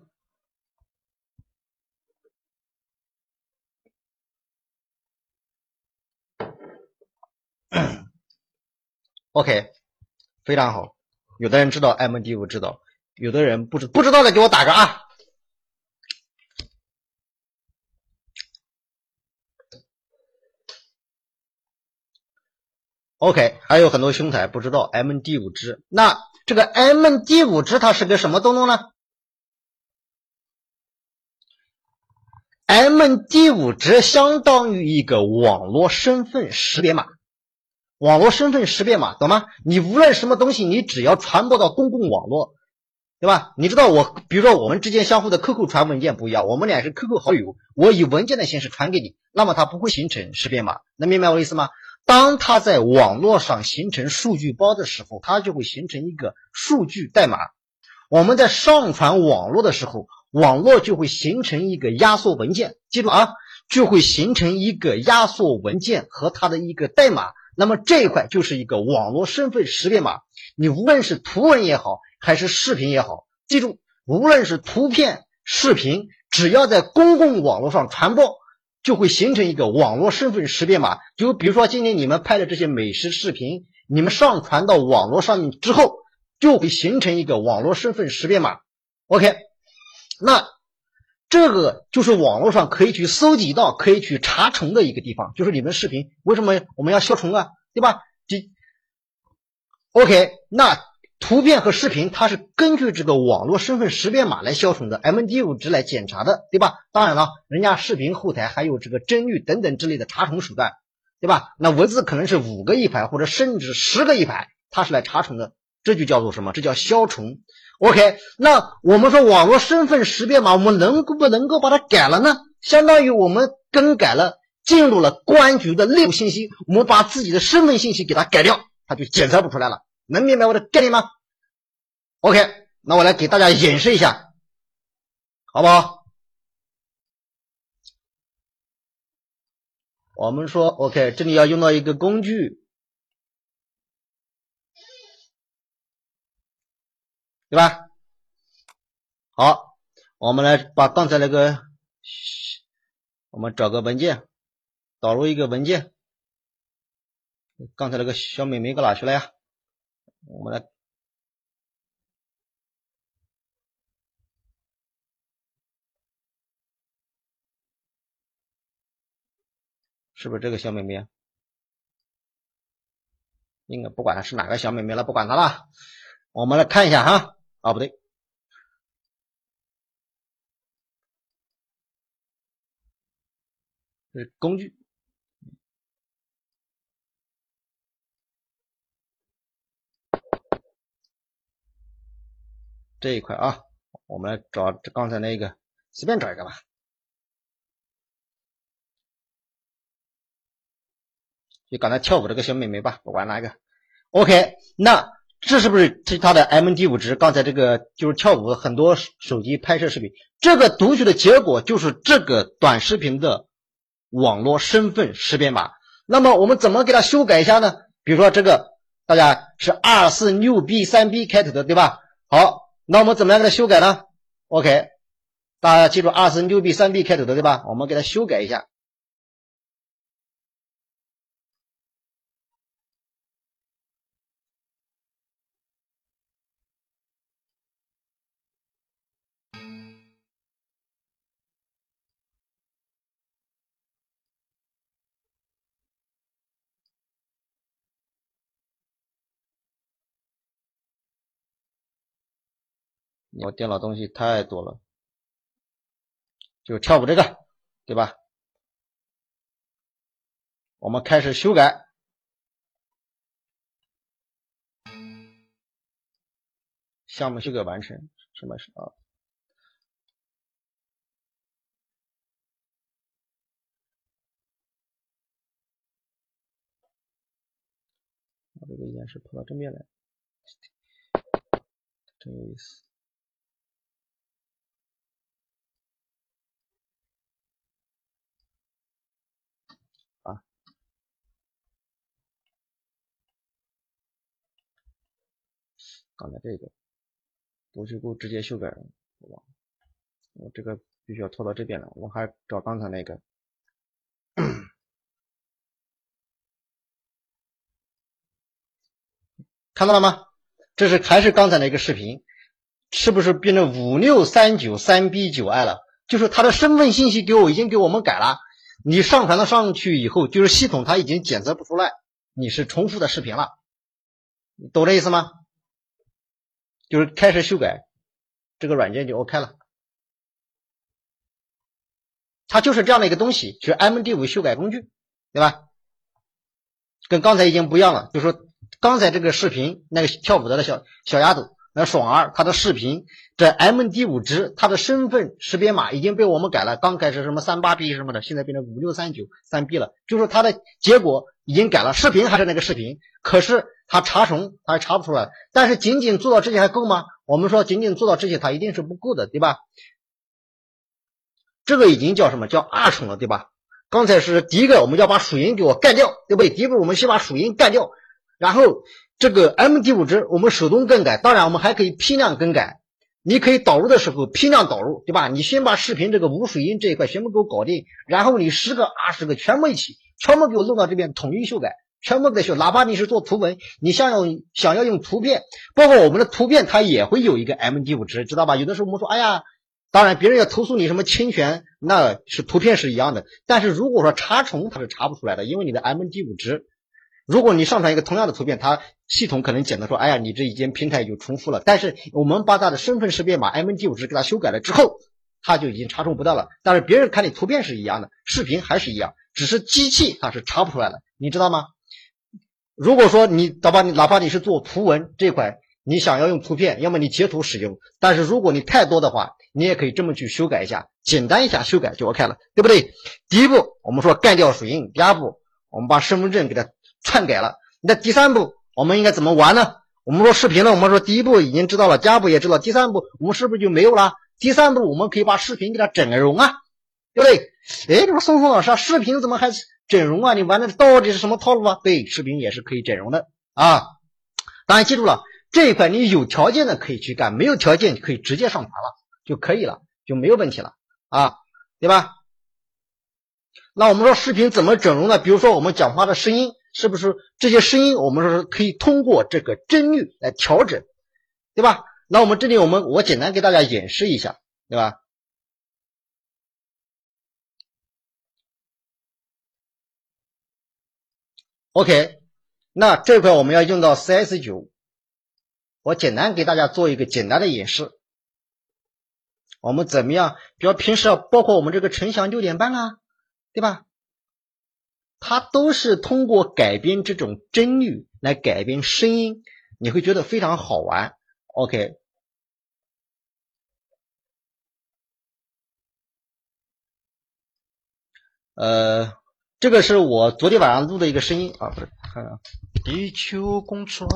OK，非常好。有的人知道 MD 五知道，有的人不知不知道的给我打个二。OK，还有很多兄台不知道 MD 五知。那这个 MD 五知它是个什么东东呢？MD 五值相当于一个网络身份识别码，网络身份识别码，懂吗？你无论什么东西，你只要传播到公共网络，对吧？你知道我，比如说我们之间相互的 QQ 传文件不一样，我们俩是 QQ 好友，我以文件的形式传给你，那么它不会形成识别码，能明白我意思吗？当它在网络上形成数据包的时候，它就会形成一个数据代码。我们在上传网络的时候，网络就会形成一个压缩文件，记住啊，就会形成一个压缩文件和它的一个代码。那么这一块就是一个网络身份识别码。你无论是图文也好，还是视频也好，记住，无论是图片、视频，只要在公共网络上传播。就会形成一个网络身份识别码。就比如说今天你们拍的这些美食视频，你们上传到网络上面之后，就会形成一个网络身份识别码。OK，那这个就是网络上可以去搜集到、可以去查重的一个地方。就是你们视频为什么我们要消重啊？对吧？这 OK，那。图片和视频，它是根据这个网络身份识别码来消重的，MD 五值来检查的，对吧？当然了，人家视频后台还有这个帧率等等之类的查重手段，对吧？那文字可能是五个一排，或者甚至十个一排，它是来查重的，这就叫做什么？这叫消重。OK，那我们说网络身份识别码，我们能不能够把它改了呢？相当于我们更改了，进入了公安局的内部信息，我们把自己的身份信息给它改掉，它就检测不出来了。能明白我的概念吗？OK，那我来给大家演示一下，好不好？我们说 OK，这里要用到一个工具，对吧？好，我们来把刚才那个，我们找个文件，导入一个文件。刚才那个小美眉搁哪去了呀？我们来。是不是这个小妹妹？应该不管她是哪个小妹妹了，不管她了。我们来看一下哈，啊不对，是工具。这一块啊，我们来找刚才那个，随便找一个吧。就刚才跳舞这个小妹妹吧，不管哪个。OK，那这是不是是它的 MD 五值？刚才这个就是跳舞很多手机拍摄视频，这个读取的结果就是这个短视频的网络身份识别码。那么我们怎么给它修改一下呢？比如说这个，大家是二四六 B 三 B 开头的，对吧？好，那我们怎么样给它修改呢？OK，大家记住二四六 B 三 B 开头的，对吧？我们给它修改一下。我电脑东西太多了，就跳舞这个，对吧？我们开始修改，项目修改完成，什么是啊？把这个演示跑到正面来，真有意思。刚才这个我就给我直接修改了，我这个必须要拖到这边来，我还找刚才那个，看到了吗？这是还是刚才那个视频，是不是变成五六三九三 B 九 I 了？就是他的身份信息给我已经给我们改了，你上传到上去以后，就是系统它已经检测不出来你是重复的视频了，懂这意思吗？就是开始修改，这个软件就 OK 了。它就是这样的一个东西，是 MD5 修改工具，对吧？跟刚才已经不一样了。就说刚才这个视频，那个跳舞的小小丫头，那爽儿，她的视频这 MD5 值，她的身份识别码已经被我们改了。刚开始什么三八 B 什么的，现在变成五六三九三 B 了。就是说它的结果已经改了，视频还是那个视频，可是。他查重，他还查不出来。但是仅仅做到这些还够吗？我们说仅仅做到这些，他一定是不够的，对吧？这个已经叫什么叫二重了，对吧？刚才是第一个，我们要把水印给我干掉，对不对？第一步我们先把水印干掉，然后这个 MD 五值我们手动更改，当然我们还可以批量更改。你可以导入的时候批量导入，对吧？你先把视频这个无水印这一块全部给我搞定，然后你十个、二十个全部一起，全部给我弄到这边统一修改。全部给修，哪怕你是做图文，你想要想要用图片，包括我们的图片，它也会有一个 MD 五值，知道吧？有的时候我们说，哎呀，当然别人要投诉你什么侵权，那是图片是一样的。但是如果说查重，它是查不出来的，因为你的 MD 五值，如果你上传一个同样的图片，它系统可能检测说，哎呀，你这一间平台有重复了。但是我们把它的身份识别码 MD 五值给它修改了之后，它就已经查重不到了。但是别人看你图片是一样的，视频还是一样，只是机器它是查不出来的，你知道吗？如果说你哪怕你哪怕你是做图文这块，你想要用图片，要么你截图使用。但是如果你太多的话，你也可以这么去修改一下，简单一下修改就 OK 了，对不对？第一步我们说干掉水印，第二步我们把身份证给它篡改了。那第三步我们应该怎么玩呢？我们说视频呢，我们说第一步已经知道了，第二步也知道，第三步我们是不是就没有了？第三步我们可以把视频给它整容啊，对不对？哎，这个松松老师，视频怎么还？整容啊，你玩的到底是什么套路啊？对，视频也是可以整容的啊。当然记住了，这一块你有条件的可以去干，没有条件可以直接上传了就可以了，就没有问题了啊，对吧？那我们说视频怎么整容呢？比如说我们讲话的声音，是不是这些声音我们说是可以通过这个帧率来调整，对吧？那我们这里我们我简单给大家演示一下，对吧？OK，那这块我们要用到 CS 九，我简单给大家做一个简单的演示。我们怎么样？比如平时啊，包括我们这个晨翔六点半啊，对吧？它都是通过改编这种帧率来改编声音，你会觉得非常好玩。OK，呃，这个是我昨天晚上录的一个声音啊，不是，看看，地球公转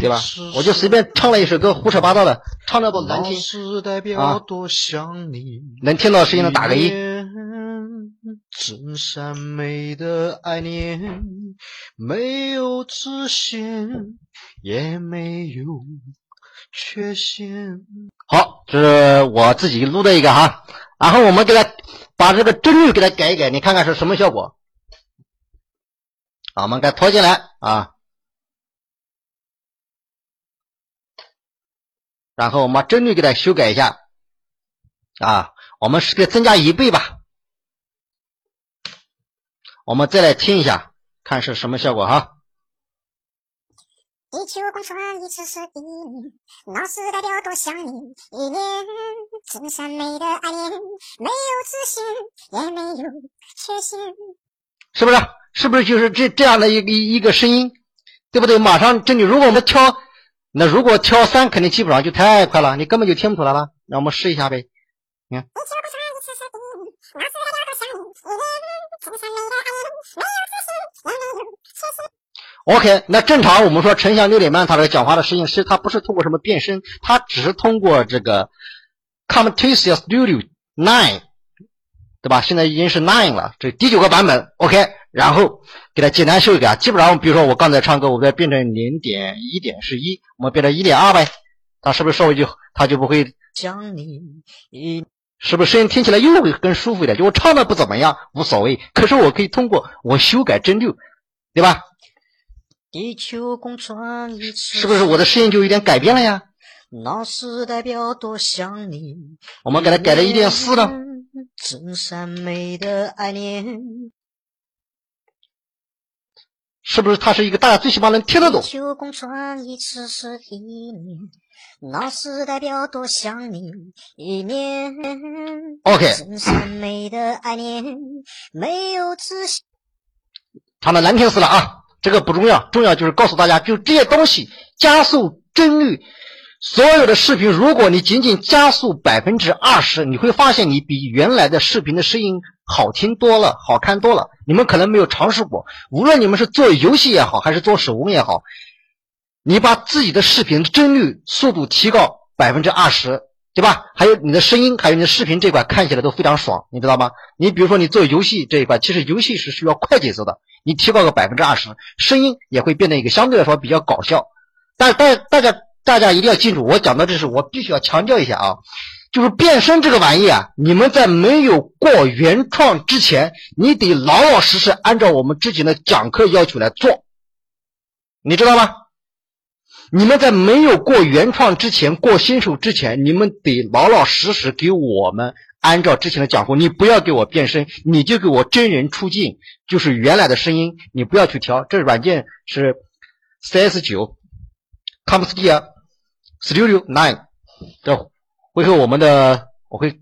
对吧？我就随便唱了一首歌，胡扯八道的，唱的不难听是代啊表多想你。能听到声音的打个一。真善美的爱恋，没有直线，也没有缺陷。好，这是我自己录的一个哈，然后我们给它把这个帧率给它改一改，你看看是什么效果。好，我们给它拖进来啊，然后我们把帧率给它修改一下啊，我们是给增加一倍吧。我们再来听一下，看是什么效果哈。地球公转一次是一年，那是代表多想你一年。真善美的爱恋，没有直线，也没有缺陷。是不是？是不是就是这这样的一个一个声音，对不对？马上这里，如果我们挑，那如果挑三，肯定基本上就太快了，你根本就听不出来了。让我们试一下呗。你一年。真善美的爱恋，没有直线，也没有缺陷。OK，那正常我们说陈翔六点半他这个讲话的声音，是他不是通过什么变声，他只是通过这个 Camtasia Studio Nine，对吧？现在已经是 Nine 了，这第九个版本。OK，然后给它简单修一改，基本上比如说我刚才唱歌，我给它变成零点一点是一，我们变成一点二呗，它是不是稍微就它就不会，想你一是不是声音听起来又会更舒服一点？就我唱的不怎么样无所谓，可是我可以通过我修改帧率，对吧？地球公转一次，是不是我的声音就有点改变了呀？那是代表多想你。我们给它改了一点四了。真善美的爱恋，是不是它是一个大家最起码能听得懂地？球公转一次是一年，那是代表多想你一年。OK 真善美的爱恋，没有自信。唱的难听死了啊！这个不重要，重要就是告诉大家，就这些东西加速帧率，所有的视频，如果你仅仅加速百分之二十，你会发现你比原来的视频的声音好听多了，好看多了。你们可能没有尝试过，无论你们是做游戏也好，还是做手工也好，你把自己的视频帧率速度提高百分之二十，对吧？还有你的声音，还有你的视频这块看起来都非常爽，你知道吗？你比如说你做游戏这一块，其实游戏是需要快节奏的，你提高个百分之二十，声音也会变得一个相对来说比较搞笑。但大大家大家一定要记住，我讲的这是我必须要强调一下啊，就是变声这个玩意啊，你们在没有过原创之前，你得老老实实按照我们之前的讲课要求来做，你知道吗？你们在没有过原创之前，过新手之前，你们得老老实实给我们按照之前的讲课，你不要给我变声，你就给我真人出镜，就是原来的声音，你不要去调。这软件是 CS 九 Camtasia Studio Nine，这会和我们的我会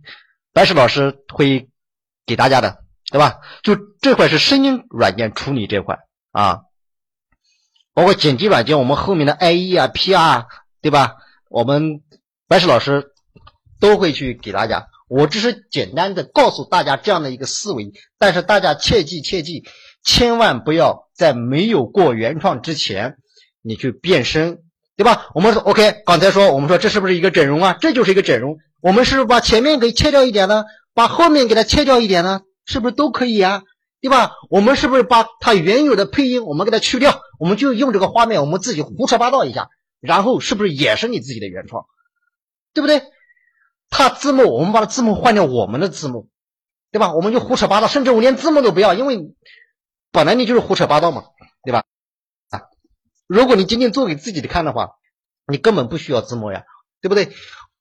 白石老师会给大家的，对吧？就这块是声音软件处理这块啊。包括剪辑软件，我们后面的 IE 啊、PR，对吧？我们白石老师都会去给大家。我只是简单的告诉大家这样的一个思维，但是大家切记切记，千万不要在没有过原创之前，你去变声，对吧？我们说 OK，刚才说我们说这是不是一个整容啊？这就是一个整容。我们是不是把前面给切掉一点呢？把后面给它切掉一点呢？是不是都可以啊？对吧？我们是不是把它原有的配音我们给它去掉？我们就用这个画面，我们自己胡扯八道一下，然后是不是也是你自己的原创？对不对？它字幕我们把它字幕换掉我们的字幕，对吧？我们就胡扯八道，甚至我连字幕都不要，因为本来你就是胡扯八道嘛，对吧？如果你仅仅做给自己的看的话，你根本不需要字幕呀，对不对？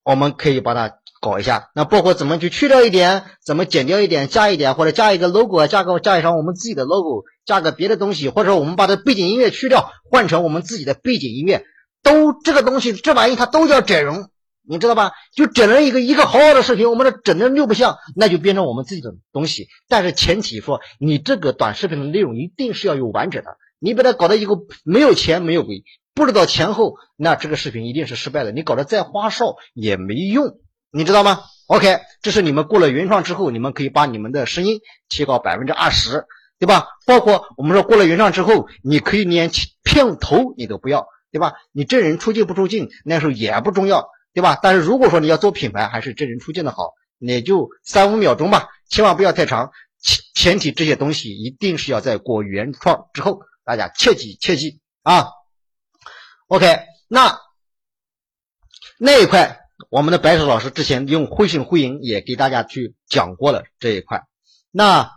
我们可以把它搞一下。那包括怎么去去掉一点，怎么减掉一点，加一点，或者加一个 logo 啊，加个加一张我们自己的 logo，加个别的东西，或者说我们把这背景音乐去掉，换成我们自己的背景音乐，都这个东西这玩意它都叫整容。你知道吧？就整了一个一个好好的视频，我们这整的六不像，那就变成我们自己的东西。但是前提说，你这个短视频的内容一定是要有完整的。你把它搞得一个没有前没有尾，不知道前后，那这个视频一定是失败的。你搞得再花哨也没用，你知道吗？OK，这是你们过了原创之后，你们可以把你们的声音提高百分之二十，对吧？包括我们说过了原创之后，你可以连片头你都不要，对吧？你真人出镜不出镜，那时候也不重要。对吧？但是如果说你要做品牌，还是真人出镜的好，也就三五秒钟吧，千万不要太长。前前提这些东西一定是要在过原创之后，大家切记切记啊。OK，那那一块，我们的白石老师之前用会声会影也给大家去讲过了这一块。那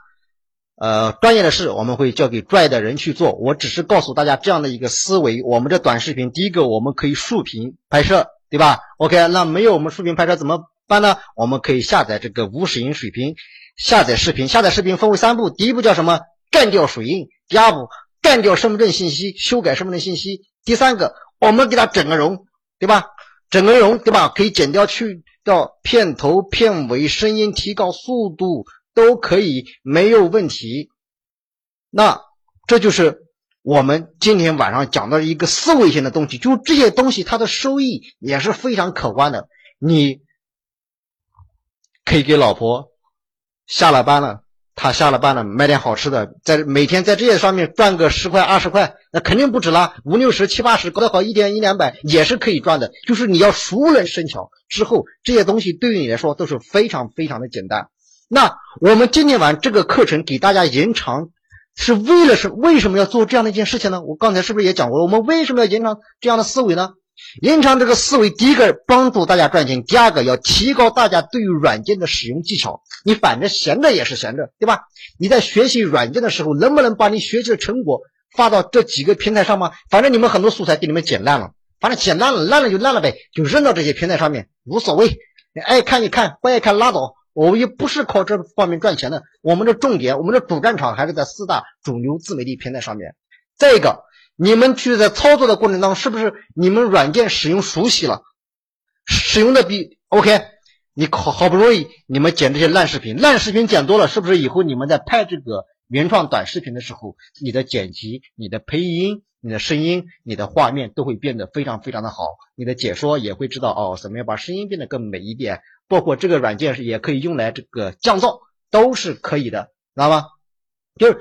呃，专业的事我们会交给专业的人去做，我只是告诉大家这样的一个思维。我们的短视频，第一个我们可以竖屏拍摄。对吧？OK，那没有我们竖屏拍摄怎么办呢？我们可以下载这个无水印水平，下载视频。下载视频分为三步：第一步叫什么？干掉水印；第二步干掉身份证信息，修改身份证信息；第三个我们给它整个容，对吧？整个容，对吧？可以剪掉去掉片头、片尾，声音提高速度都可以，没有问题。那这就是。我们今天晚上讲的一个思维性的东西，就这些东西，它的收益也是非常可观的。你可以给老婆下了班了，他下了班了，买点好吃的，在每天在这些上面赚个十块二十块，那肯定不止啦，五六十七八十，搞得好一天一两百也是可以赚的。就是你要熟能生巧之后，这些东西对于你来说都是非常非常的简单。那我们今天晚这个课程给大家延长。是为了是为什么要做这样的一件事情呢？我刚才是不是也讲过了？我们为什么要延长这样的思维呢？延长这个思维，第一个帮助大家赚钱，第二个要提高大家对于软件的使用技巧。你反正闲着也是闲着，对吧？你在学习软件的时候，能不能把你学习的成果发到这几个平台上吗？反正你们很多素材给你们剪烂了，反正剪烂了，烂了就烂了呗，就扔到这些平台上面，无所谓。你爱看一看，不爱看拉倒。我们也不是靠这方面赚钱的，我们的重点，我们的主战场还是在四大主流自媒体平台上面。再一个，你们去在操作的过程当中，是不是你们软件使用熟悉了，使用的比 OK？你好好不容易你们剪这些烂视频，烂视频剪多了，是不是以后你们在拍这个原创短视频的时候，你的剪辑、你的配音、你的声音、你的画面都会变得非常非常的好，你的解说也会知道哦，怎么样把声音变得更美一点。包括这个软件是也可以用来这个降噪，都是可以的，知道吗？就是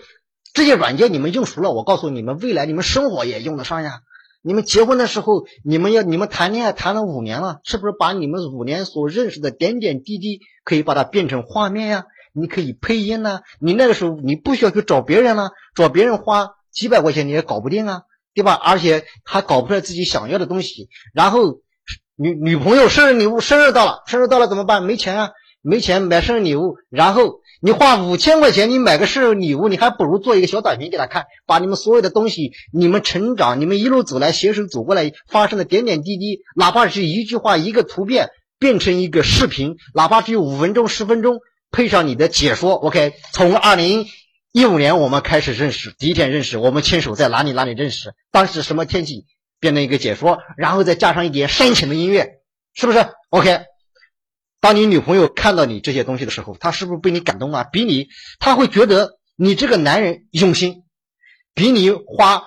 这些软件你们用熟了，我告诉你们，未来你们生活也用得上呀。你们结婚的时候，你们要你们谈恋爱谈了五年了，是不是把你们五年所认识的点点滴滴可以把它变成画面呀？你可以配音呢。你那个时候你不需要去找别人了，找别人花几百块钱你也搞不定啊，对吧？而且还搞不出来自己想要的东西，然后。女女朋友生日礼物，生日到了，生日到了怎么办？没钱啊，没钱买生日礼物。然后你花五千块钱，你买个生日礼物，你还不如做一个小短片给他看，把你们所有的东西，你们成长，你们一路走来，携手走过来发生的点点滴滴，哪怕是一句话、一个图片，变成一个视频，哪怕只有五分钟、十分钟，配上你的解说。OK，从二零一五年我们开始认识，第一天认识，我们牵手在哪里哪里认识，当时什么天气？变成一个解说，然后再加上一点煽情的音乐，是不是？OK。当你女朋友看到你这些东西的时候，她是不是被你感动啊？比你，她会觉得你这个男人用心，比你花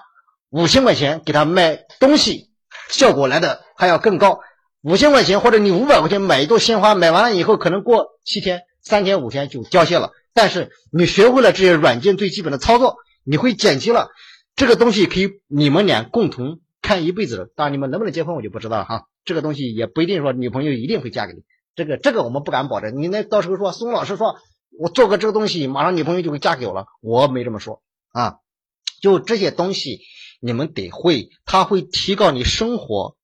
五千块钱给她买东西效果来的还要更高。五千块钱或者你五百块钱买一朵鲜花，买完了以后可能过七天、三天、五天就凋谢了。但是你学会了这些软件最基本的操作，你会剪辑了，这个东西可以你们俩共同。看一辈子的，当然你们能不能结婚我就不知道了哈。这个东西也不一定说女朋友一定会嫁给你，这个这个我们不敢保证。你那到时候说孙老师说我做个这个东西，马上女朋友就会嫁给我了，我没这么说啊。就这些东西你们得会，它会提高你生活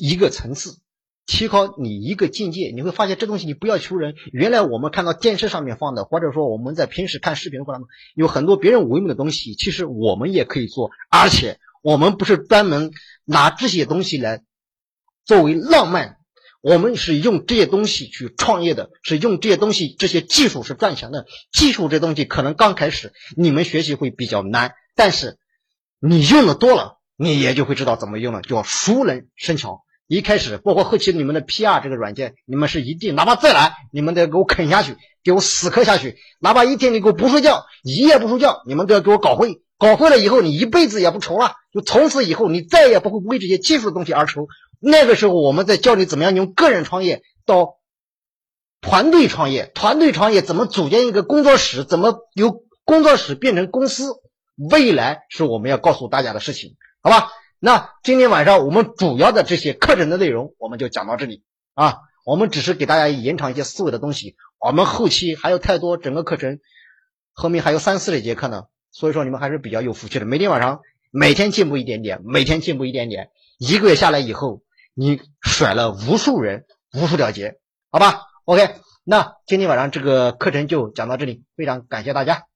一个层次，提高你一个境界。你会发现这东西你不要求人。原来我们看到电视上面放的，或者说我们在平时看视频的过程中，有很多别人唯美的东西，其实我们也可以做，而且。我们不是专门拿这些东西来作为浪漫，我们是用这些东西去创业的，是用这些东西，这些技术是赚钱的。技术这东西可能刚开始你们学习会比较难，但是你用的多了，你也就会知道怎么用了，叫熟能生巧。一开始，包括后期你们的 PR 这个软件，你们是一定，哪怕再难，你们都要给我啃下去，给我死磕下去。哪怕一天你给我不睡觉，一夜不睡觉，你们都要给我搞会。搞会了以后，你一辈子也不愁了，就从此以后你再也不会为这些技术的东西而愁。那个时候，我们在教你怎么样用个人创业到团队创业，团队创业怎么组建一个工作室，怎么由工作室变成公司，未来是我们要告诉大家的事情，好吧？那今天晚上我们主要的这些课程的内容，我们就讲到这里啊。我们只是给大家延长一些思维的东西，我们后期还有太多，整个课程后面还有三四十节课呢。所以说你们还是比较有福气的，每天晚上每天进步一点点，每天进步一点点，一个月下来以后，你甩了无数人，无数条街，好吧？OK，那今天晚上这个课程就讲到这里，非常感谢大家。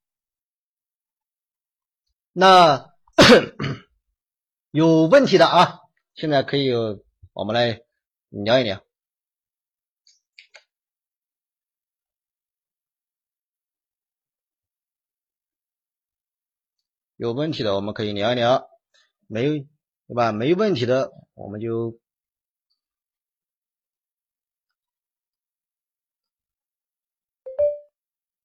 那。有问题的啊，现在可以我们来聊一聊。有问题的我们可以聊一聊，没有对吧？没问题的我们就